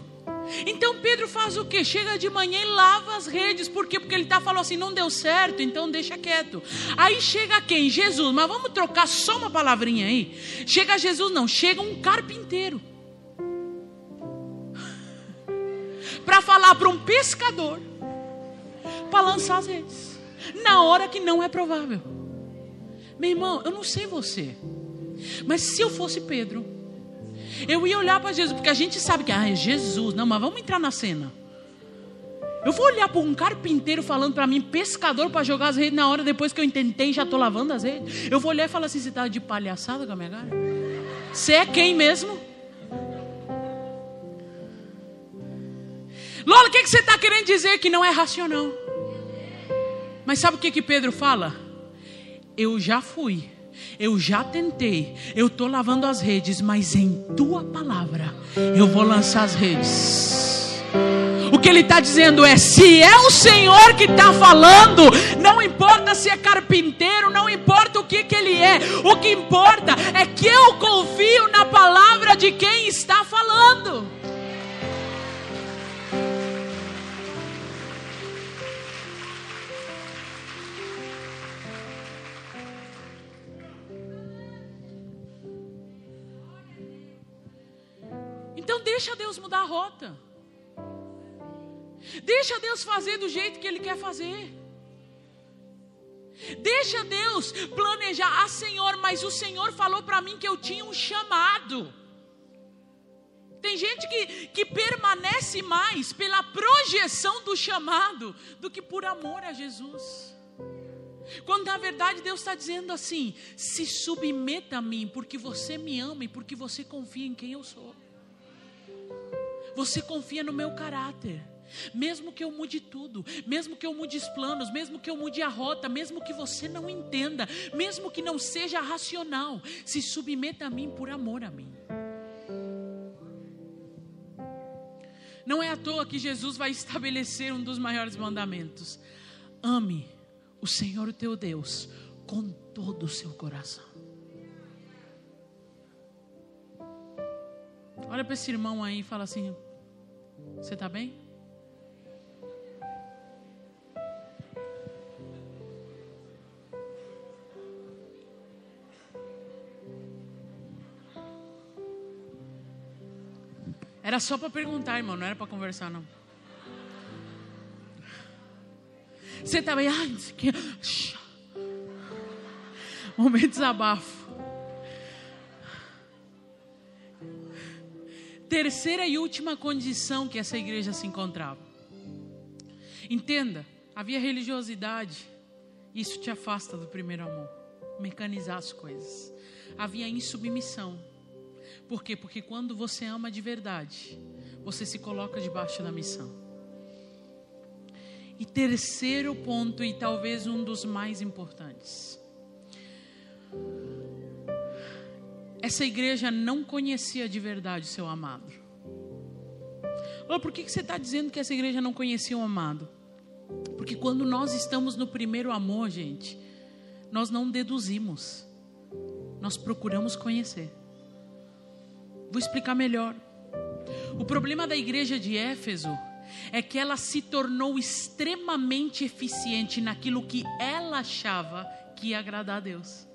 Então Pedro faz o que? Chega de manhã e lava as redes. Por quê? Porque ele está falando assim: não deu certo, então deixa quieto. Aí chega quem? Jesus. Mas vamos trocar só uma palavrinha aí. Chega Jesus, não, chega um carpinteiro. Para falar para um pescador para lançar as redes. Na hora que não é provável. Meu irmão, eu não sei você. Mas se eu fosse Pedro, eu ia olhar para Jesus, porque a gente sabe que ah, é Jesus. Não, mas vamos entrar na cena. Eu vou olhar para um carpinteiro falando para mim, pescador, para jogar as redes na hora depois que eu intentei já estou lavando as redes. Eu vou olhar e falar assim: você está de palhaçada com a minha cara? Você é quem mesmo? Lola, o que, que você está querendo dizer que não é racional? Mas sabe o que, que Pedro fala? Eu já fui eu já tentei, eu estou lavando as redes, mas em tua palavra eu vou lançar as redes. O que ele está dizendo é: se é o Senhor que está falando, não importa se é carpinteiro, não importa o que, que ele é, o que importa é que eu confio na palavra de quem está falando. Deixa Deus mudar a rota. Deixa Deus fazer do jeito que Ele quer fazer. Deixa Deus planejar. Ah, Senhor, mas o Senhor falou para mim que eu tinha um chamado. Tem gente que, que permanece mais pela projeção do chamado do que por amor a Jesus. Quando na verdade Deus está dizendo assim: se submeta a mim, porque você me ama e porque você confia em quem eu sou. Você confia no meu caráter. Mesmo que eu mude tudo, mesmo que eu mude os planos, mesmo que eu mude a rota, mesmo que você não entenda, mesmo que não seja racional, se submeta a mim por amor a mim. Não é à toa que Jesus vai estabelecer um dos maiores mandamentos: ame o Senhor o teu Deus com todo o seu coração. Olha para esse irmão aí e fala assim: você está bem? Era só para perguntar, irmão, não era para conversar, não. Você está bem? Ai, que... Momento de desabafo. Terceira e última condição que essa igreja se encontrava. Entenda, havia religiosidade, isso te afasta do primeiro amor, mecanizar as coisas. Havia insubmissão. Por quê? Porque quando você ama de verdade, você se coloca debaixo da missão. E terceiro ponto, e talvez um dos mais importantes. Essa igreja não conhecia de verdade o seu amado. Olha, por que você está dizendo que essa igreja não conhecia o amado? Porque quando nós estamos no primeiro amor, gente, nós não deduzimos. nós procuramos conhecer. Vou explicar melhor. O problema da igreja de Éfeso é que ela se tornou extremamente eficiente naquilo que ela achava que ia agradar a Deus.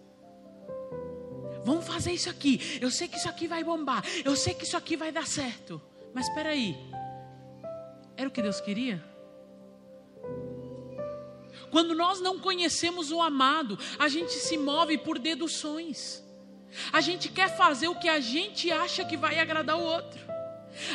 Vamos fazer isso aqui. Eu sei que isso aqui vai bombar. Eu sei que isso aqui vai dar certo. Mas espera aí. Era o que Deus queria? Quando nós não conhecemos o amado, a gente se move por deduções. A gente quer fazer o que a gente acha que vai agradar o outro.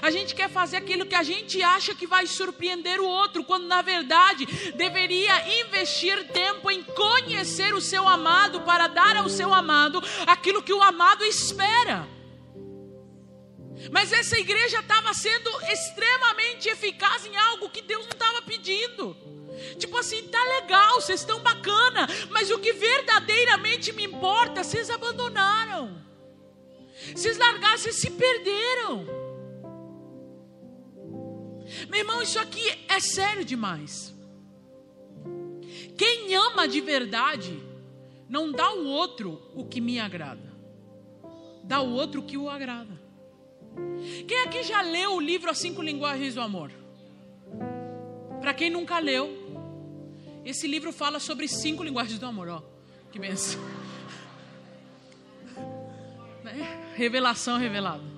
A gente quer fazer aquilo que a gente acha que vai surpreender o outro, quando na verdade deveria investir tempo em conhecer o seu amado para dar ao seu amado aquilo que o amado espera. Mas essa igreja estava sendo extremamente eficaz em algo que Deus não estava pedindo. Tipo assim, tá legal, vocês estão bacana, mas o que verdadeiramente me importa, vocês abandonaram. Vocês largaram, vocês se perderam. Meu irmão, isso aqui é sério demais. Quem ama de verdade, não dá ao outro o que me agrada, dá ao outro o que o agrada. Quem aqui já leu o livro As Cinco Linguagens do Amor? Para quem nunca leu, esse livro fala sobre cinco linguagens do amor, ó. Que benção. Né? Revelação revelada.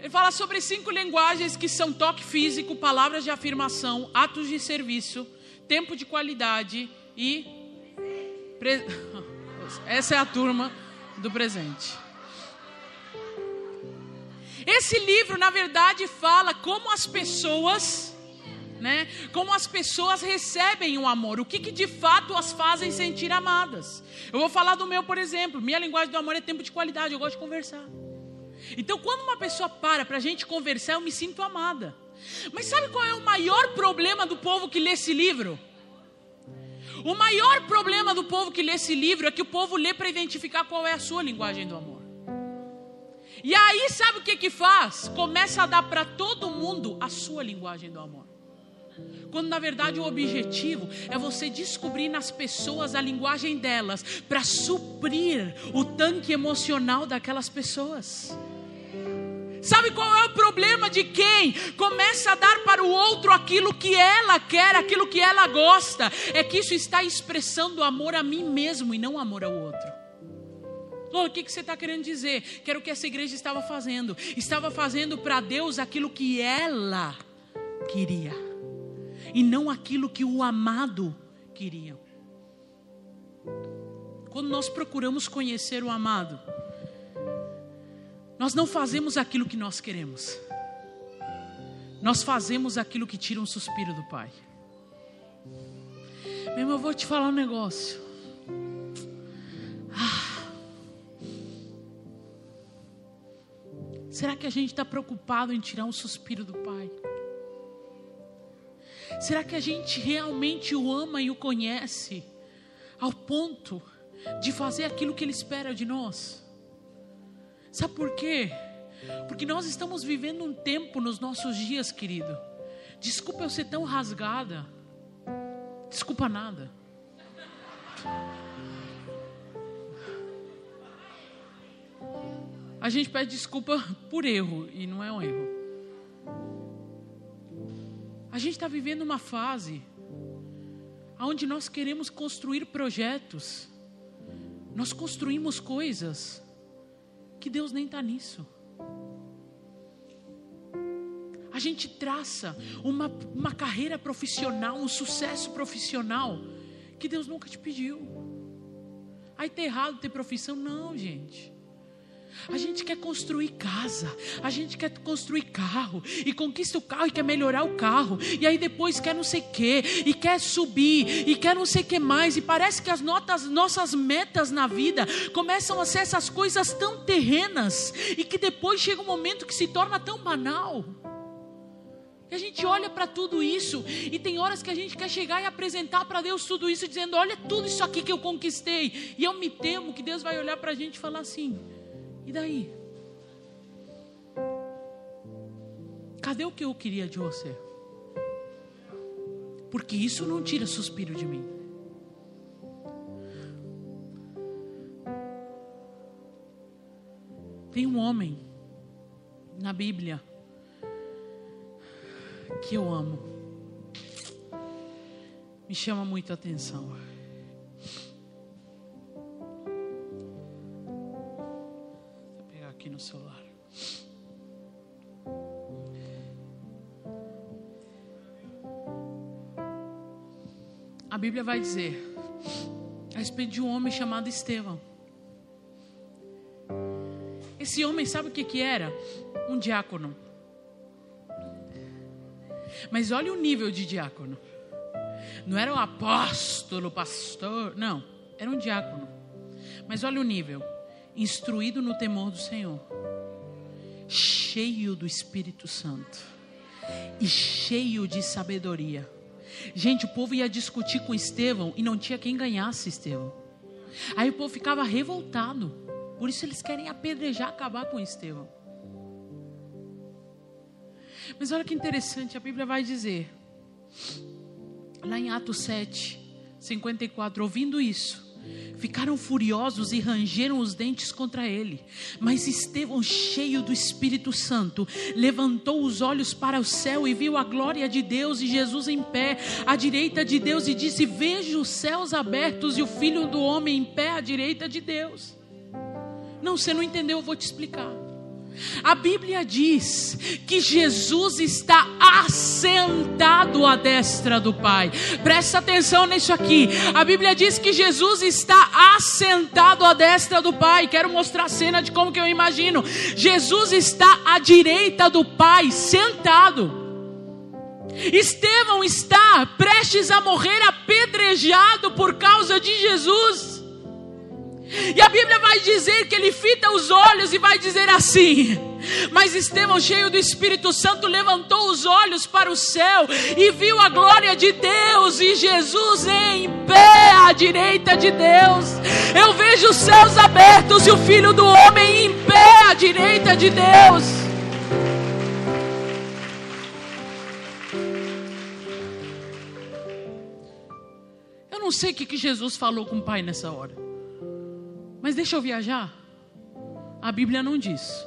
Ele fala sobre cinco linguagens que são toque físico, palavras de afirmação, atos de serviço, tempo de qualidade e. Pre... Essa é a turma do presente. Esse livro, na verdade, fala como as pessoas, né, como as pessoas recebem o amor, o que, que de fato as fazem sentir amadas. Eu vou falar do meu, por exemplo, minha linguagem do amor é tempo de qualidade, eu gosto de conversar. Então, quando uma pessoa para para a gente conversar, eu me sinto amada. Mas sabe qual é o maior problema do povo que lê esse livro? O maior problema do povo que lê esse livro é que o povo lê para identificar qual é a sua linguagem do amor. E aí, sabe o que que faz? Começa a dar para todo mundo a sua linguagem do amor. Quando na verdade o objetivo é você descobrir nas pessoas a linguagem delas para suprir o tanque emocional daquelas pessoas. Sabe qual é o problema de quem começa a dar para o outro aquilo que ela quer, aquilo que ela gosta? É que isso está expressando amor a mim mesmo e não amor ao outro. Lolo, o que, que você está querendo dizer? Que era o que essa igreja estava fazendo. Estava fazendo para Deus aquilo que ela queria. E não aquilo que o amado queria. Quando nós procuramos conhecer o amado, nós não fazemos aquilo que nós queremos. Nós fazemos aquilo que tira um suspiro do Pai. Meu irmão, eu vou te falar um negócio. Será que a gente está preocupado em tirar um suspiro do Pai? Será que a gente realmente o ama e o conhece ao ponto de fazer aquilo que Ele espera de nós? Sabe por quê? Porque nós estamos vivendo um tempo nos nossos dias, querido. Desculpa eu ser tão rasgada. Desculpa nada. a gente pede desculpa por erro, e não é um erro. A gente está vivendo uma fase onde nós queremos construir projetos, nós construímos coisas que Deus nem está nisso. A gente traça uma, uma carreira profissional, um sucesso profissional que Deus nunca te pediu. Aí está errado ter profissão? Não, gente. A gente quer construir casa, a gente quer construir carro, e conquista o carro e quer melhorar o carro, e aí depois quer não sei o que, e quer subir, e quer não sei o que mais, e parece que as notas, nossas metas na vida começam a ser essas coisas tão terrenas, e que depois chega um momento que se torna tão banal. E a gente olha para tudo isso, e tem horas que a gente quer chegar e apresentar para Deus tudo isso, dizendo: Olha tudo isso aqui que eu conquistei. E eu me temo que Deus vai olhar para a gente e falar assim: e daí? Cadê o que eu queria de você? Porque isso não tira suspiro de mim. Tem um homem na Bíblia que eu amo. Me chama muito a atenção. Vai dizer a respeito de um homem chamado Estevão. Esse homem, sabe o que, que era? Um diácono. Mas olha o nível de diácono. Não era o apóstolo, pastor, não. Era um diácono. Mas olha o nível: instruído no temor do Senhor, cheio do Espírito Santo e cheio de sabedoria. Gente, o povo ia discutir com Estevão e não tinha quem ganhasse Estevão. Aí o povo ficava revoltado. Por isso eles querem apedrejar, acabar com Estevão. Mas olha que interessante, a Bíblia vai dizer, lá em Atos 7, 54, ouvindo isso, ficaram furiosos e rangeram os dentes contra ele. Mas Estevão, cheio do Espírito Santo, levantou os olhos para o céu e viu a glória de Deus e Jesus em pé à direita de Deus e disse: Vejo os céus abertos e o filho do homem em pé à direita de Deus. Não, você não entendeu, eu vou te explicar. A Bíblia diz que Jesus está assentado à destra do Pai. Presta atenção nisso aqui. A Bíblia diz que Jesus está assentado à destra do Pai. Quero mostrar a cena de como que eu imagino. Jesus está à direita do Pai, sentado. Estevão está prestes a morrer apedrejado por causa de Jesus. E a Bíblia vai dizer que ele fita os olhos e vai dizer assim: Mas Estevão, cheio do Espírito Santo, levantou os olhos para o céu e viu a glória de Deus e Jesus em pé à direita de Deus. Eu vejo os céus abertos e o Filho do Homem em pé à direita de Deus. Eu não sei o que Jesus falou com o Pai nessa hora. Mas deixa eu viajar. A Bíblia não diz.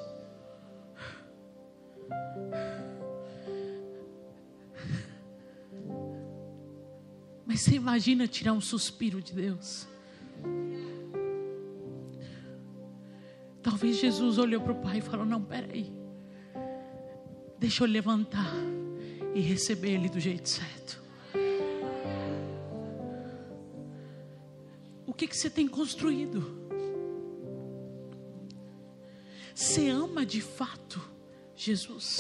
Mas você imagina tirar um suspiro de Deus? Talvez Jesus olhou para o Pai e falou: Não, peraí. Deixa eu levantar e receber Ele do jeito certo. O que, que você tem construído? Você ama de fato Jesus?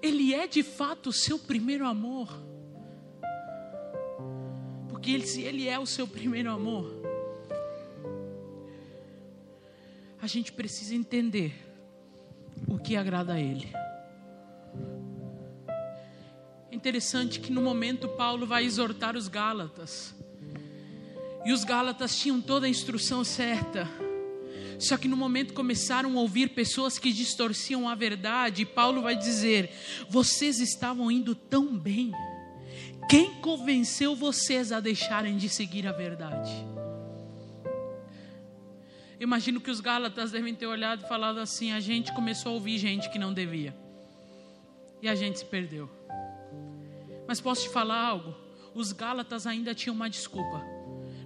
Ele é de fato o seu primeiro amor? Porque ele, se Ele é o seu primeiro amor, a gente precisa entender o que agrada a Ele. É interessante que no momento Paulo vai exortar os Gálatas, e os Gálatas tinham toda a instrução certa só que no momento começaram a ouvir pessoas que distorciam a verdade, e Paulo vai dizer: vocês estavam indo tão bem. Quem convenceu vocês a deixarem de seguir a verdade? Imagino que os Gálatas devem ter olhado e falado assim: a gente começou a ouvir gente que não devia, e a gente se perdeu. Mas posso te falar algo? Os Gálatas ainda tinham uma desculpa.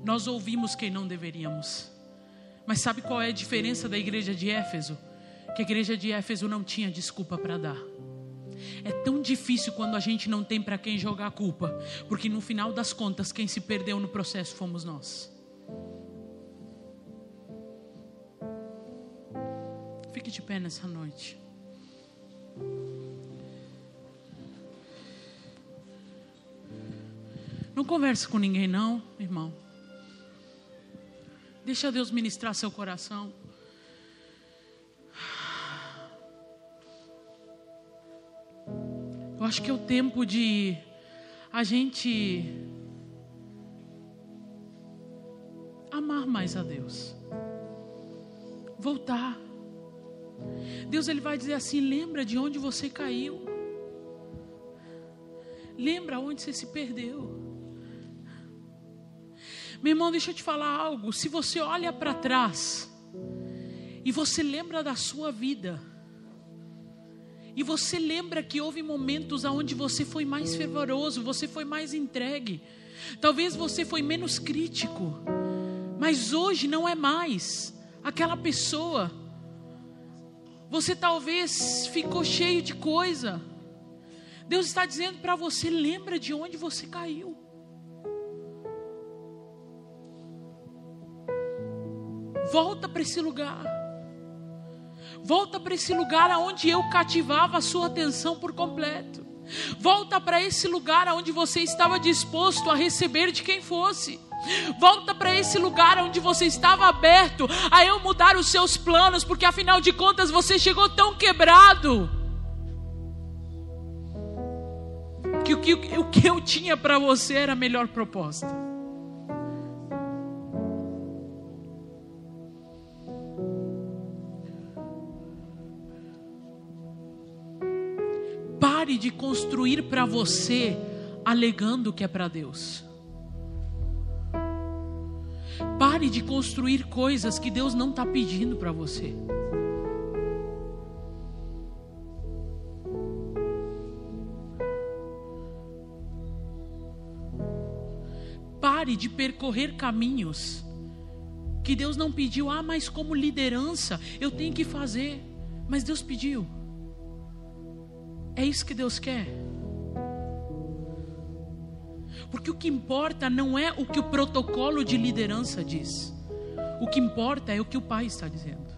Nós ouvimos quem não deveríamos. Mas sabe qual é a diferença da igreja de Éfeso? Que a igreja de Éfeso não tinha desculpa para dar. É tão difícil quando a gente não tem para quem jogar a culpa, porque no final das contas, quem se perdeu no processo fomos nós. Fique de pé nessa noite. Não converse com ninguém, não, irmão. Deixa Deus ministrar seu coração. Eu acho que é o tempo de a gente amar mais a Deus. Voltar. Deus ele vai dizer assim: lembra de onde você caiu. Lembra onde você se perdeu. Meu irmão, deixa eu te falar algo. Se você olha para trás E você lembra da sua vida. E você lembra que houve momentos onde você foi mais fervoroso, você foi mais entregue. Talvez você foi menos crítico. Mas hoje não é mais aquela pessoa. Você talvez ficou cheio de coisa. Deus está dizendo para você: lembra de onde você caiu. Volta para esse lugar. Volta para esse lugar aonde eu cativava a sua atenção por completo. Volta para esse lugar aonde você estava disposto a receber de quem fosse. Volta para esse lugar onde você estava aberto a eu mudar os seus planos, porque afinal de contas você chegou tão quebrado. Que o que, o que eu tinha para você era a melhor proposta. De construir para você alegando que é para Deus. Pare de construir coisas que Deus não está pedindo para você. Pare de percorrer caminhos que Deus não pediu. Ah, mas como liderança eu tenho que fazer. Mas Deus pediu. É isso que Deus quer. Porque o que importa não é o que o protocolo de liderança diz. O que importa é o que o pai está dizendo.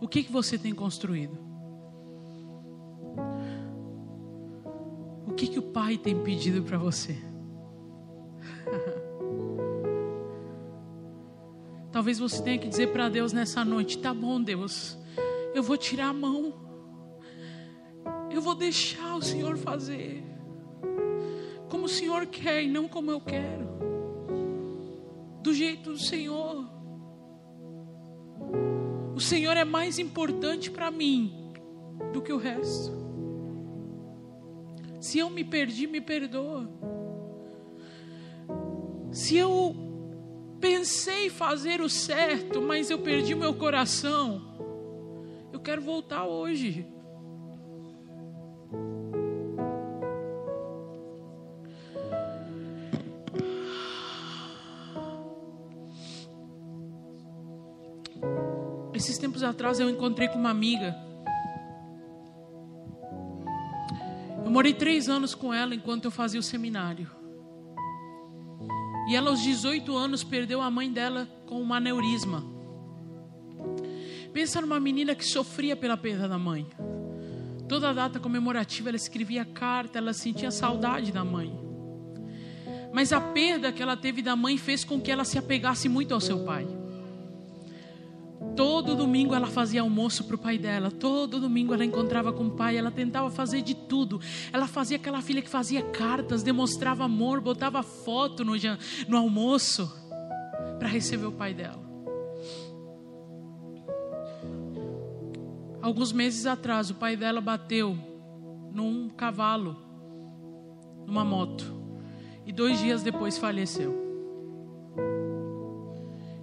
O que, que você tem construído? Pai tem pedido para você? Talvez você tenha que dizer para Deus nessa noite: tá bom, Deus, eu vou tirar a mão, eu vou deixar o Senhor fazer, como o Senhor quer e não como eu quero, do jeito do Senhor. O Senhor é mais importante para mim do que o resto. Se eu me perdi, me perdoa. Se eu pensei fazer o certo, mas eu perdi meu coração, eu quero voltar hoje. Esses tempos atrás eu encontrei com uma amiga. Morei três anos com ela enquanto eu fazia o seminário. E ela, aos 18 anos, perdeu a mãe dela com um aneurisma. Pensa numa menina que sofria pela perda da mãe. Toda data comemorativa ela escrevia carta, ela sentia saudade da mãe. Mas a perda que ela teve da mãe fez com que ela se apegasse muito ao seu pai. Todo domingo ela fazia almoço para o pai dela. Todo domingo ela encontrava com o pai. Ela tentava fazer de tudo. Ela fazia aquela filha que fazia cartas, demonstrava amor, botava foto no, no almoço para receber o pai dela. Alguns meses atrás, o pai dela bateu num cavalo, numa moto. E dois dias depois faleceu.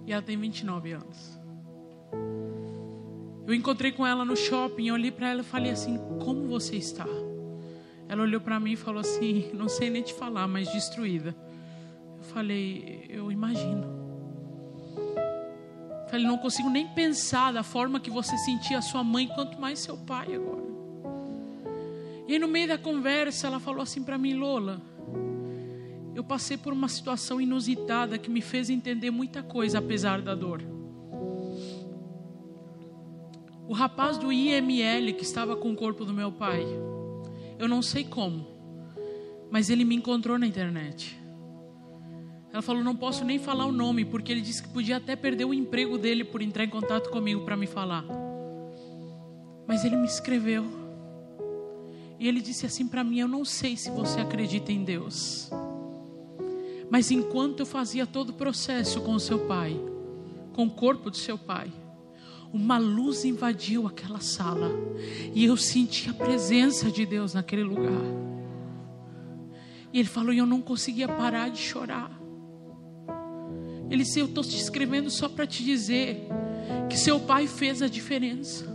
E ela tem 29 anos. Eu encontrei com ela no shopping, olhei para ela e falei assim: Como você está? Ela olhou para mim e falou assim: Não sei nem te falar, mas destruída. Eu falei: Eu imagino. Falei: Não consigo nem pensar da forma que você sentia sua mãe, quanto mais seu pai agora. E aí, no meio da conversa, ela falou assim para mim: Lola, eu passei por uma situação inusitada que me fez entender muita coisa, apesar da dor. O rapaz do IML que estava com o corpo do meu pai, eu não sei como, mas ele me encontrou na internet. Ela falou: não posso nem falar o nome, porque ele disse que podia até perder o emprego dele por entrar em contato comigo para me falar. Mas ele me escreveu. E ele disse assim para mim: Eu não sei se você acredita em Deus. Mas enquanto eu fazia todo o processo com o seu pai, com o corpo do seu pai, uma luz invadiu aquela sala e eu senti a presença de Deus naquele lugar. E ele falou: e eu não conseguia parar de chorar. Ele disse: Eu estou te escrevendo só para te dizer que seu pai fez a diferença.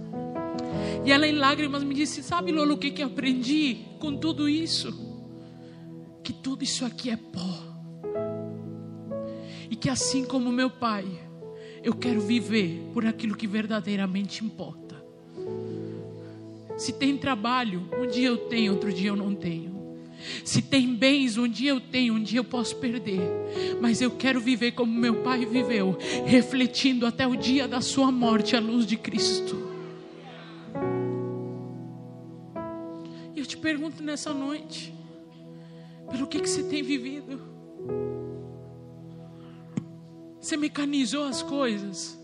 E ela, em lágrimas, me disse: Sabe, Lolo, o que, que eu aprendi com tudo isso? Que tudo isso aqui é pó. E que assim como meu pai, eu quero viver por aquilo que verdadeiramente importa. Se tem trabalho, um dia eu tenho, outro dia eu não tenho. Se tem bens, um dia eu tenho, um dia eu posso perder. Mas eu quero viver como meu pai viveu, refletindo até o dia da sua morte a luz de Cristo. E eu te pergunto nessa noite, pelo que, que você tem vivido? Você mecanizou as coisas.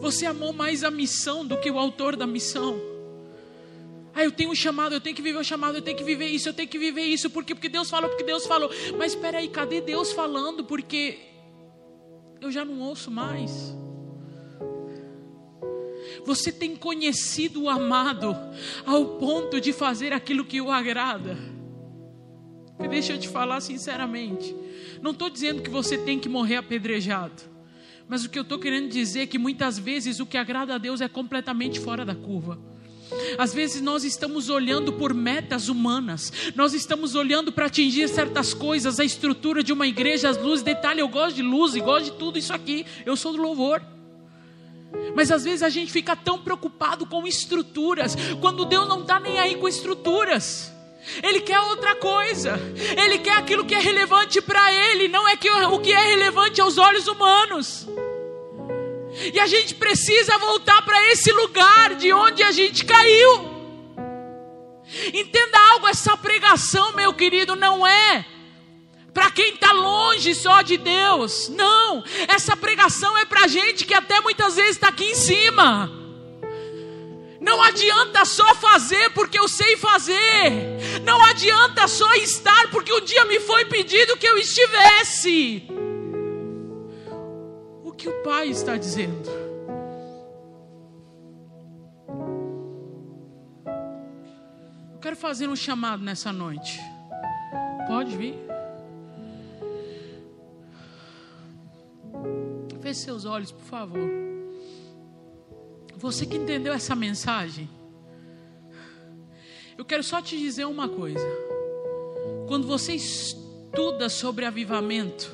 Você amou mais a missão do que o autor da missão. Ah, eu tenho um chamado, eu tenho que viver o chamado, eu tenho que viver isso, eu tenho que viver isso, porque porque Deus falou, porque Deus falou. Mas espera aí, cadê Deus falando? Porque eu já não ouço mais. Você tem conhecido o amado ao ponto de fazer aquilo que o agrada. Deixa eu te falar sinceramente. Não estou dizendo que você tem que morrer apedrejado. Mas o que eu estou querendo dizer é que muitas vezes o que agrada a Deus é completamente fora da curva. Às vezes nós estamos olhando por metas humanas, nós estamos olhando para atingir certas coisas, a estrutura de uma igreja, as luzes, detalhe, eu gosto de luz e gosto de tudo isso aqui, eu sou do louvor. Mas às vezes a gente fica tão preocupado com estruturas, quando Deus não está nem aí com estruturas. Ele quer outra coisa. Ele quer aquilo que é relevante para ele, não é que o que é relevante aos olhos humanos. E a gente precisa voltar para esse lugar de onde a gente caiu. Entenda algo, essa pregação, meu querido, não é para quem está longe só de Deus. Não, essa pregação é para gente que até muitas vezes está aqui em cima. Não adianta só fazer porque eu sei fazer. Não adianta só estar porque um dia me foi pedido que eu estivesse que o Pai está dizendo. Eu quero fazer um chamado nessa noite. Pode vir? Feche seus olhos, por favor. Você que entendeu essa mensagem, eu quero só te dizer uma coisa. Quando você estuda sobre avivamento,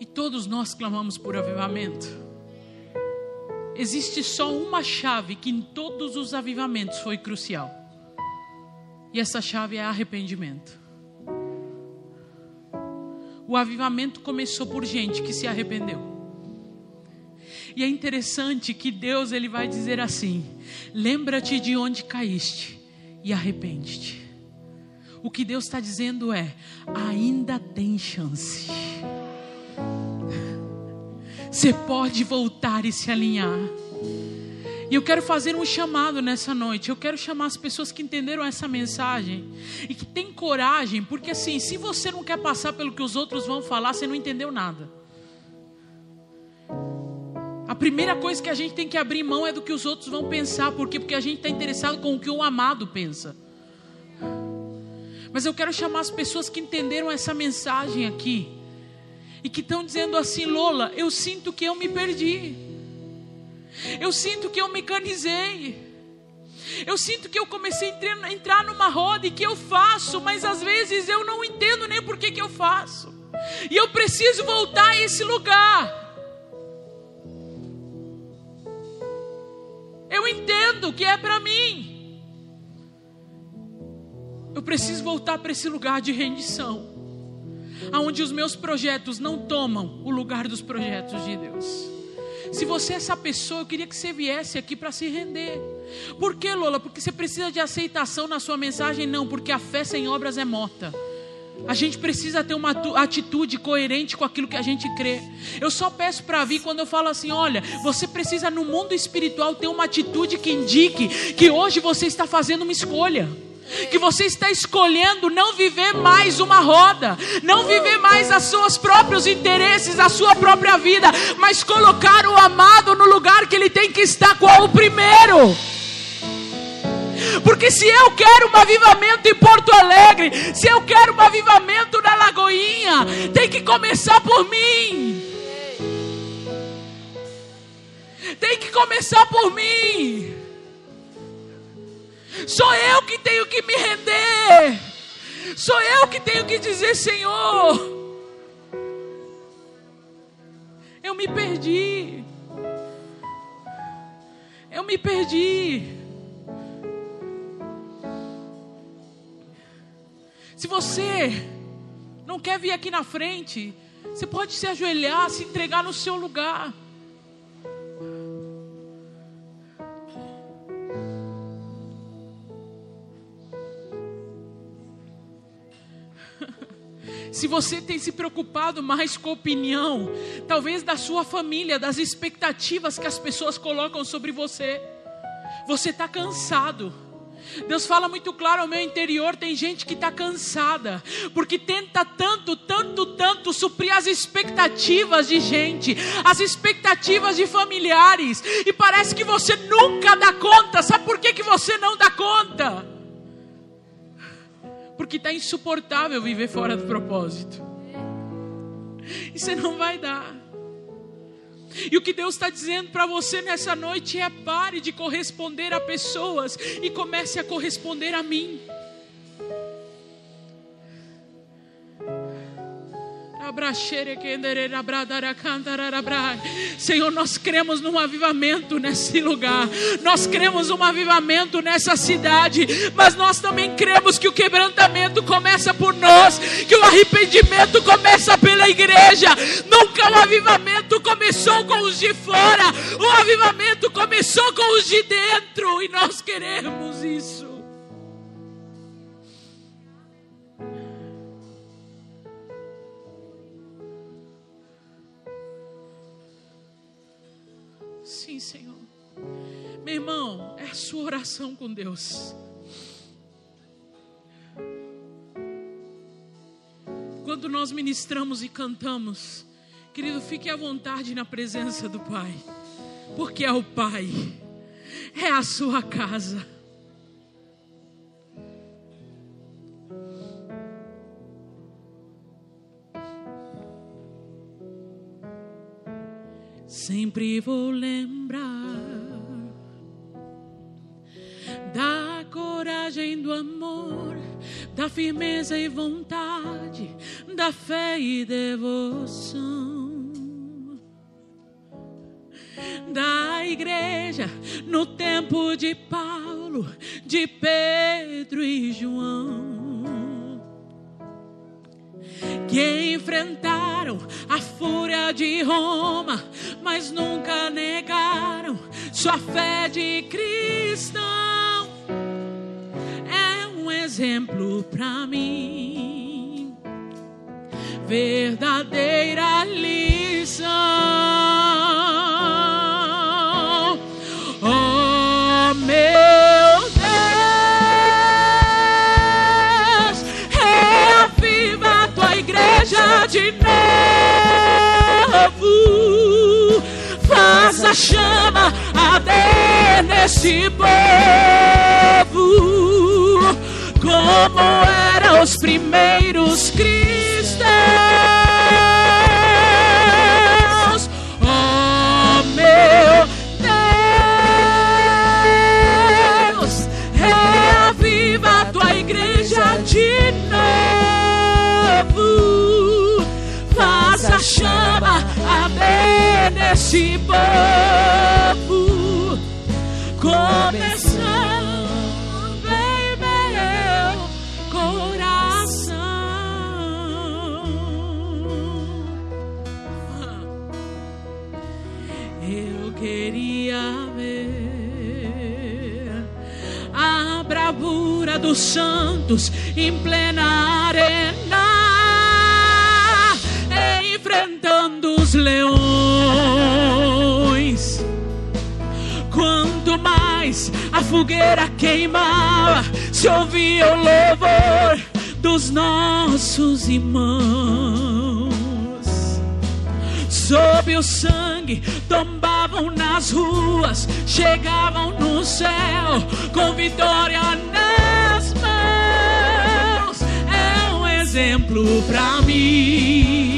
e todos nós clamamos por avivamento. Existe só uma chave que em todos os avivamentos foi crucial. E essa chave é arrependimento. O avivamento começou por gente que se arrependeu. E é interessante que Deus ele vai dizer assim: lembra-te de onde caíste e arrepende-te. O que Deus está dizendo é: ainda tem chance. Você pode voltar e se alinhar. E eu quero fazer um chamado nessa noite. Eu quero chamar as pessoas que entenderam essa mensagem e que têm coragem, porque assim, se você não quer passar pelo que os outros vão falar, você não entendeu nada. A primeira coisa que a gente tem que abrir mão é do que os outros vão pensar, por quê? Porque a gente está interessado com o que o amado pensa. Mas eu quero chamar as pessoas que entenderam essa mensagem aqui e que estão dizendo assim: Lola, eu sinto que eu me perdi, eu sinto que eu mecanizei. Eu sinto que eu comecei a entrar numa roda e que eu faço, mas às vezes eu não entendo nem por que, que eu faço. E eu preciso voltar a esse lugar. Eu entendo que é para mim. Eu preciso voltar para esse lugar de rendição aonde os meus projetos não tomam o lugar dos projetos de Deus. Se você é essa pessoa, eu queria que você viesse aqui para se render. Por que, Lola? Porque você precisa de aceitação na sua mensagem? Não, porque a fé sem obras é morta. A gente precisa ter uma atitude coerente com aquilo que a gente crê. Eu só peço para vir quando eu falo assim: olha, você precisa no mundo espiritual ter uma atitude que indique que hoje você está fazendo uma escolha. que você está escolhendo não viver mais uma roda, não viver mais os seus próprios interesses, a sua própria vida, mas colocar o amado no lugar que ele tem que estar, qual o primeiro. Porque se eu quero um avivamento em Porto Alegre, se eu quero um avivamento na Lagoinha, tem que começar por mim. Tem que começar por mim. Sou eu que tenho que me render. Sou eu que tenho que dizer, Senhor, eu me perdi. Eu me perdi. Se você não quer vir aqui na frente, você pode se ajoelhar, se entregar no seu lugar. Se você tem se preocupado mais com a opinião, talvez da sua família, das expectativas que as pessoas colocam sobre você, você está cansado. Deus fala muito claro ao meu interior: tem gente que está cansada, porque tenta tanto, tanto, tanto suprir as expectativas de gente, as expectativas de familiares, e parece que você nunca dá conta. Sabe por que, que você não dá conta? Porque está insuportável viver fora do propósito, e você não vai dar. E o que Deus está dizendo para você nessa noite é: pare de corresponder a pessoas e comece a corresponder a mim. Senhor, nós cremos num avivamento nesse lugar, nós cremos num avivamento nessa cidade, mas nós também cremos que o quebrantamento começa por nós, que o arrependimento começa pela igreja. Nunca o avivamento começou com os de fora, o avivamento começou com os de dentro, e nós queremos isso. Sim, Senhor. Meu irmão, é a sua oração com Deus. Quando nós ministramos e cantamos, querido, fique à vontade na presença do Pai, porque é o Pai, é a sua casa. Sempre vou lembrar da coragem do amor, da firmeza e vontade, da fé e devoção. Da igreja no tempo de Paulo, de Pedro e João que enfrentaram a fúria de Roma, mas nunca negaram sua fé de cristão. É um exemplo para mim, verdadeira lição. de novo. Faz a chama arder nesse povo, como eram os primeiros cristãos. Chama arder nesse povo. Começando em meu coração. Eu queria ver a bravura dos santos em plena arena os leões. Quanto mais a fogueira queimava, se ouvia o louvor dos nossos irmãos. Sob o sangue tombavam nas ruas, chegavam no céu com vitória nas mãos. É um exemplo para mim,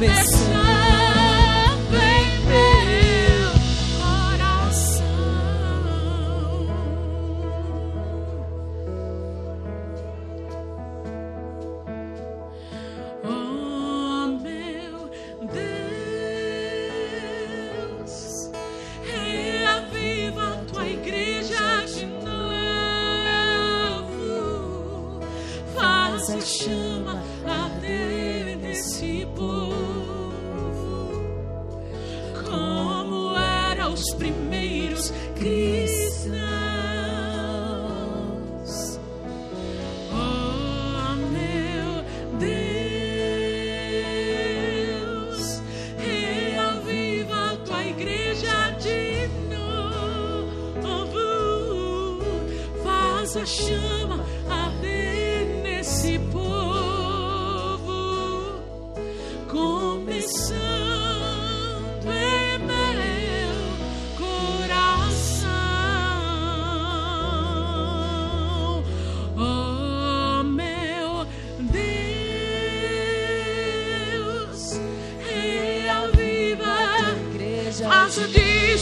This.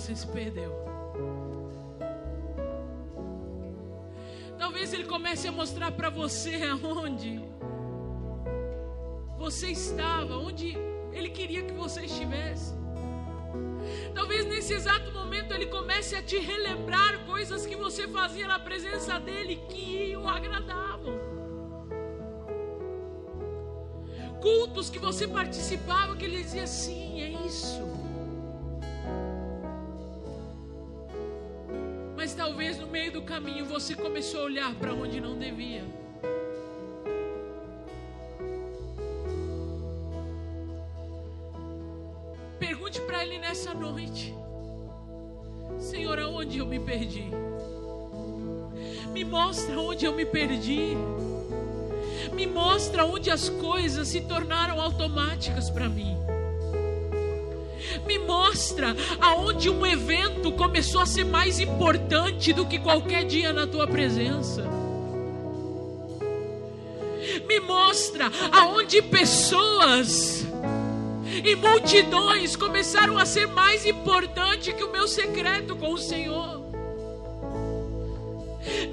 você se perdeu. Talvez ele comece a mostrar para você aonde você estava, onde ele queria que você estivesse. Talvez nesse exato momento ele comece a te relembrar coisas que você fazia na presença dele que o agradavam. Cultos que você participava que ele dizia sim, é isso. Mas talvez no meio do caminho você começou a olhar para onde não devia. Pergunte para Ele nessa noite: Senhor, aonde eu me perdi? Me mostra onde eu me perdi. Me mostra onde as coisas se tornaram automáticas para mim me mostra aonde um evento começou a ser mais importante do que qualquer dia na tua presença. Me mostra aonde pessoas e multidões começaram a ser mais importante que o meu secreto com o Senhor.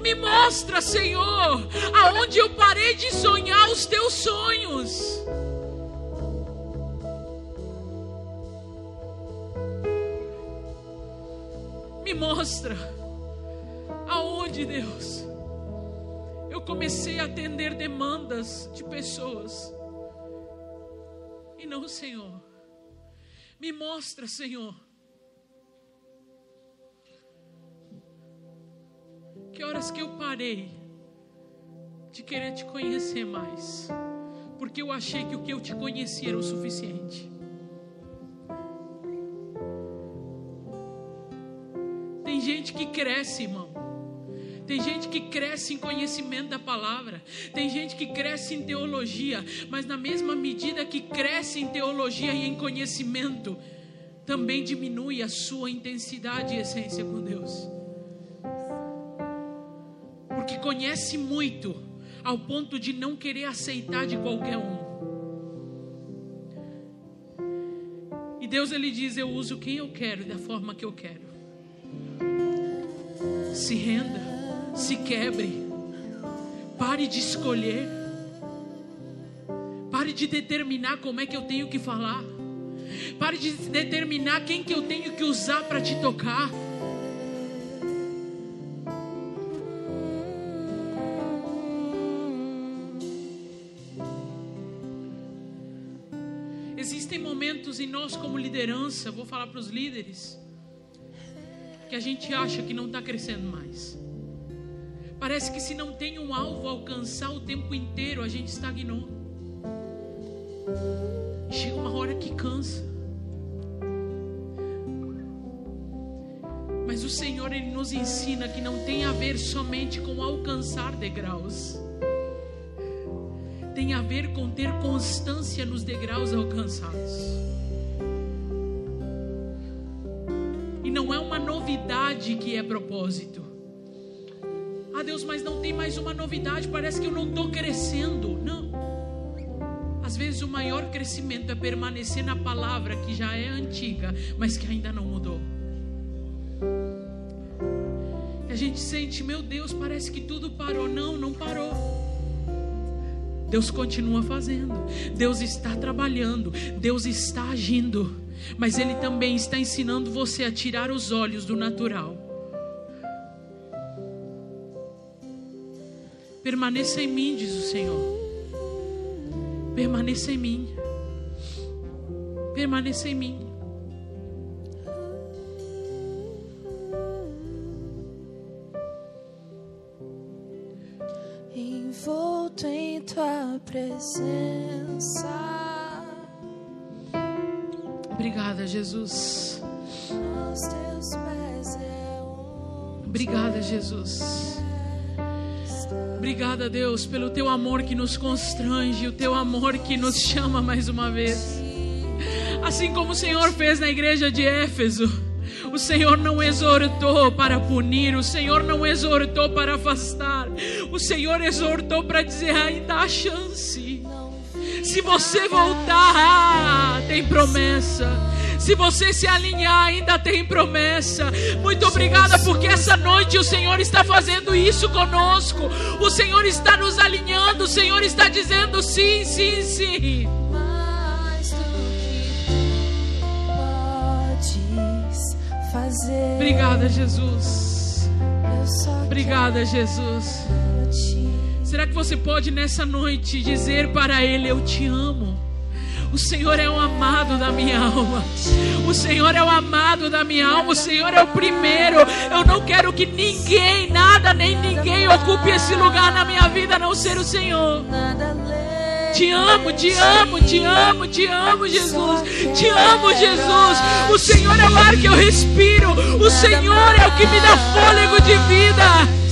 Me mostra, Senhor, aonde eu parei de sonhar os teus sonhos. Mostra aonde, Deus, eu comecei a atender demandas de pessoas. E não, Senhor. Me mostra, Senhor. Que horas que eu parei de querer te conhecer mais? Porque eu achei que o que eu te conhecia era o suficiente. Gente que cresce, irmão. Tem gente que cresce em conhecimento da palavra. Tem gente que cresce em teologia. Mas na mesma medida que cresce em teologia e em conhecimento, também diminui a sua intensidade e essência com Deus. Porque conhece muito, ao ponto de não querer aceitar de qualquer um. E Deus ele diz: Eu uso quem eu quero da forma que eu quero. Se renda se quebre. Pare de escolher. Pare de determinar como é que eu tenho que falar. Pare de determinar quem que eu tenho que usar para te tocar. Existem momentos em nós como liderança, vou falar para os líderes, que a gente acha que não está crescendo mais. Parece que se não tem um alvo a alcançar o tempo inteiro, a gente estagnou. Chega uma hora que cansa. Mas o Senhor ele nos ensina que não tem a ver somente com alcançar degraus. Tem a ver com ter constância nos degraus alcançados. Novidade que é propósito. Ah, Deus, mas não tem mais uma novidade, parece que eu não estou crescendo. Não. Às vezes o maior crescimento é permanecer na palavra que já é antiga, mas que ainda não mudou. E a gente sente, meu Deus, parece que tudo parou. Não, não parou. Deus continua fazendo, Deus está trabalhando, Deus está agindo, mas Ele também está ensinando você a tirar os olhos do natural Permaneça em mim, diz o Senhor. Permaneça em mim. Permaneça em mim. Envolto em tua presença. Jesus. Obrigada, Jesus. Obrigada, Deus, pelo teu amor que nos constrange, o teu amor que nos chama mais uma vez. Assim como o Senhor fez na igreja de Éfeso. O Senhor não exortou para punir, o Senhor não exortou para afastar, o Senhor exortou para dizer: ainda há chance. Se você voltar, tem promessa. Se você se alinhar, ainda tem promessa. Muito obrigada, porque essa noite o Senhor está fazendo isso conosco. O Senhor está nos alinhando. O Senhor está dizendo sim, sim, sim. Obrigada, Jesus. Obrigada, Jesus. Será que você pode nessa noite dizer para Ele: Eu te amo? O Senhor é o amado da minha alma. O Senhor é o amado da minha alma. O Senhor é o primeiro. Eu não quero que ninguém, nada, nem ninguém ocupe esse lugar na minha vida a não ser o Senhor. Te amo, te amo, te amo, te amo, Jesus. Te amo, Jesus. O Senhor é o ar que eu respiro. O Senhor é o que me dá fôlego de vida.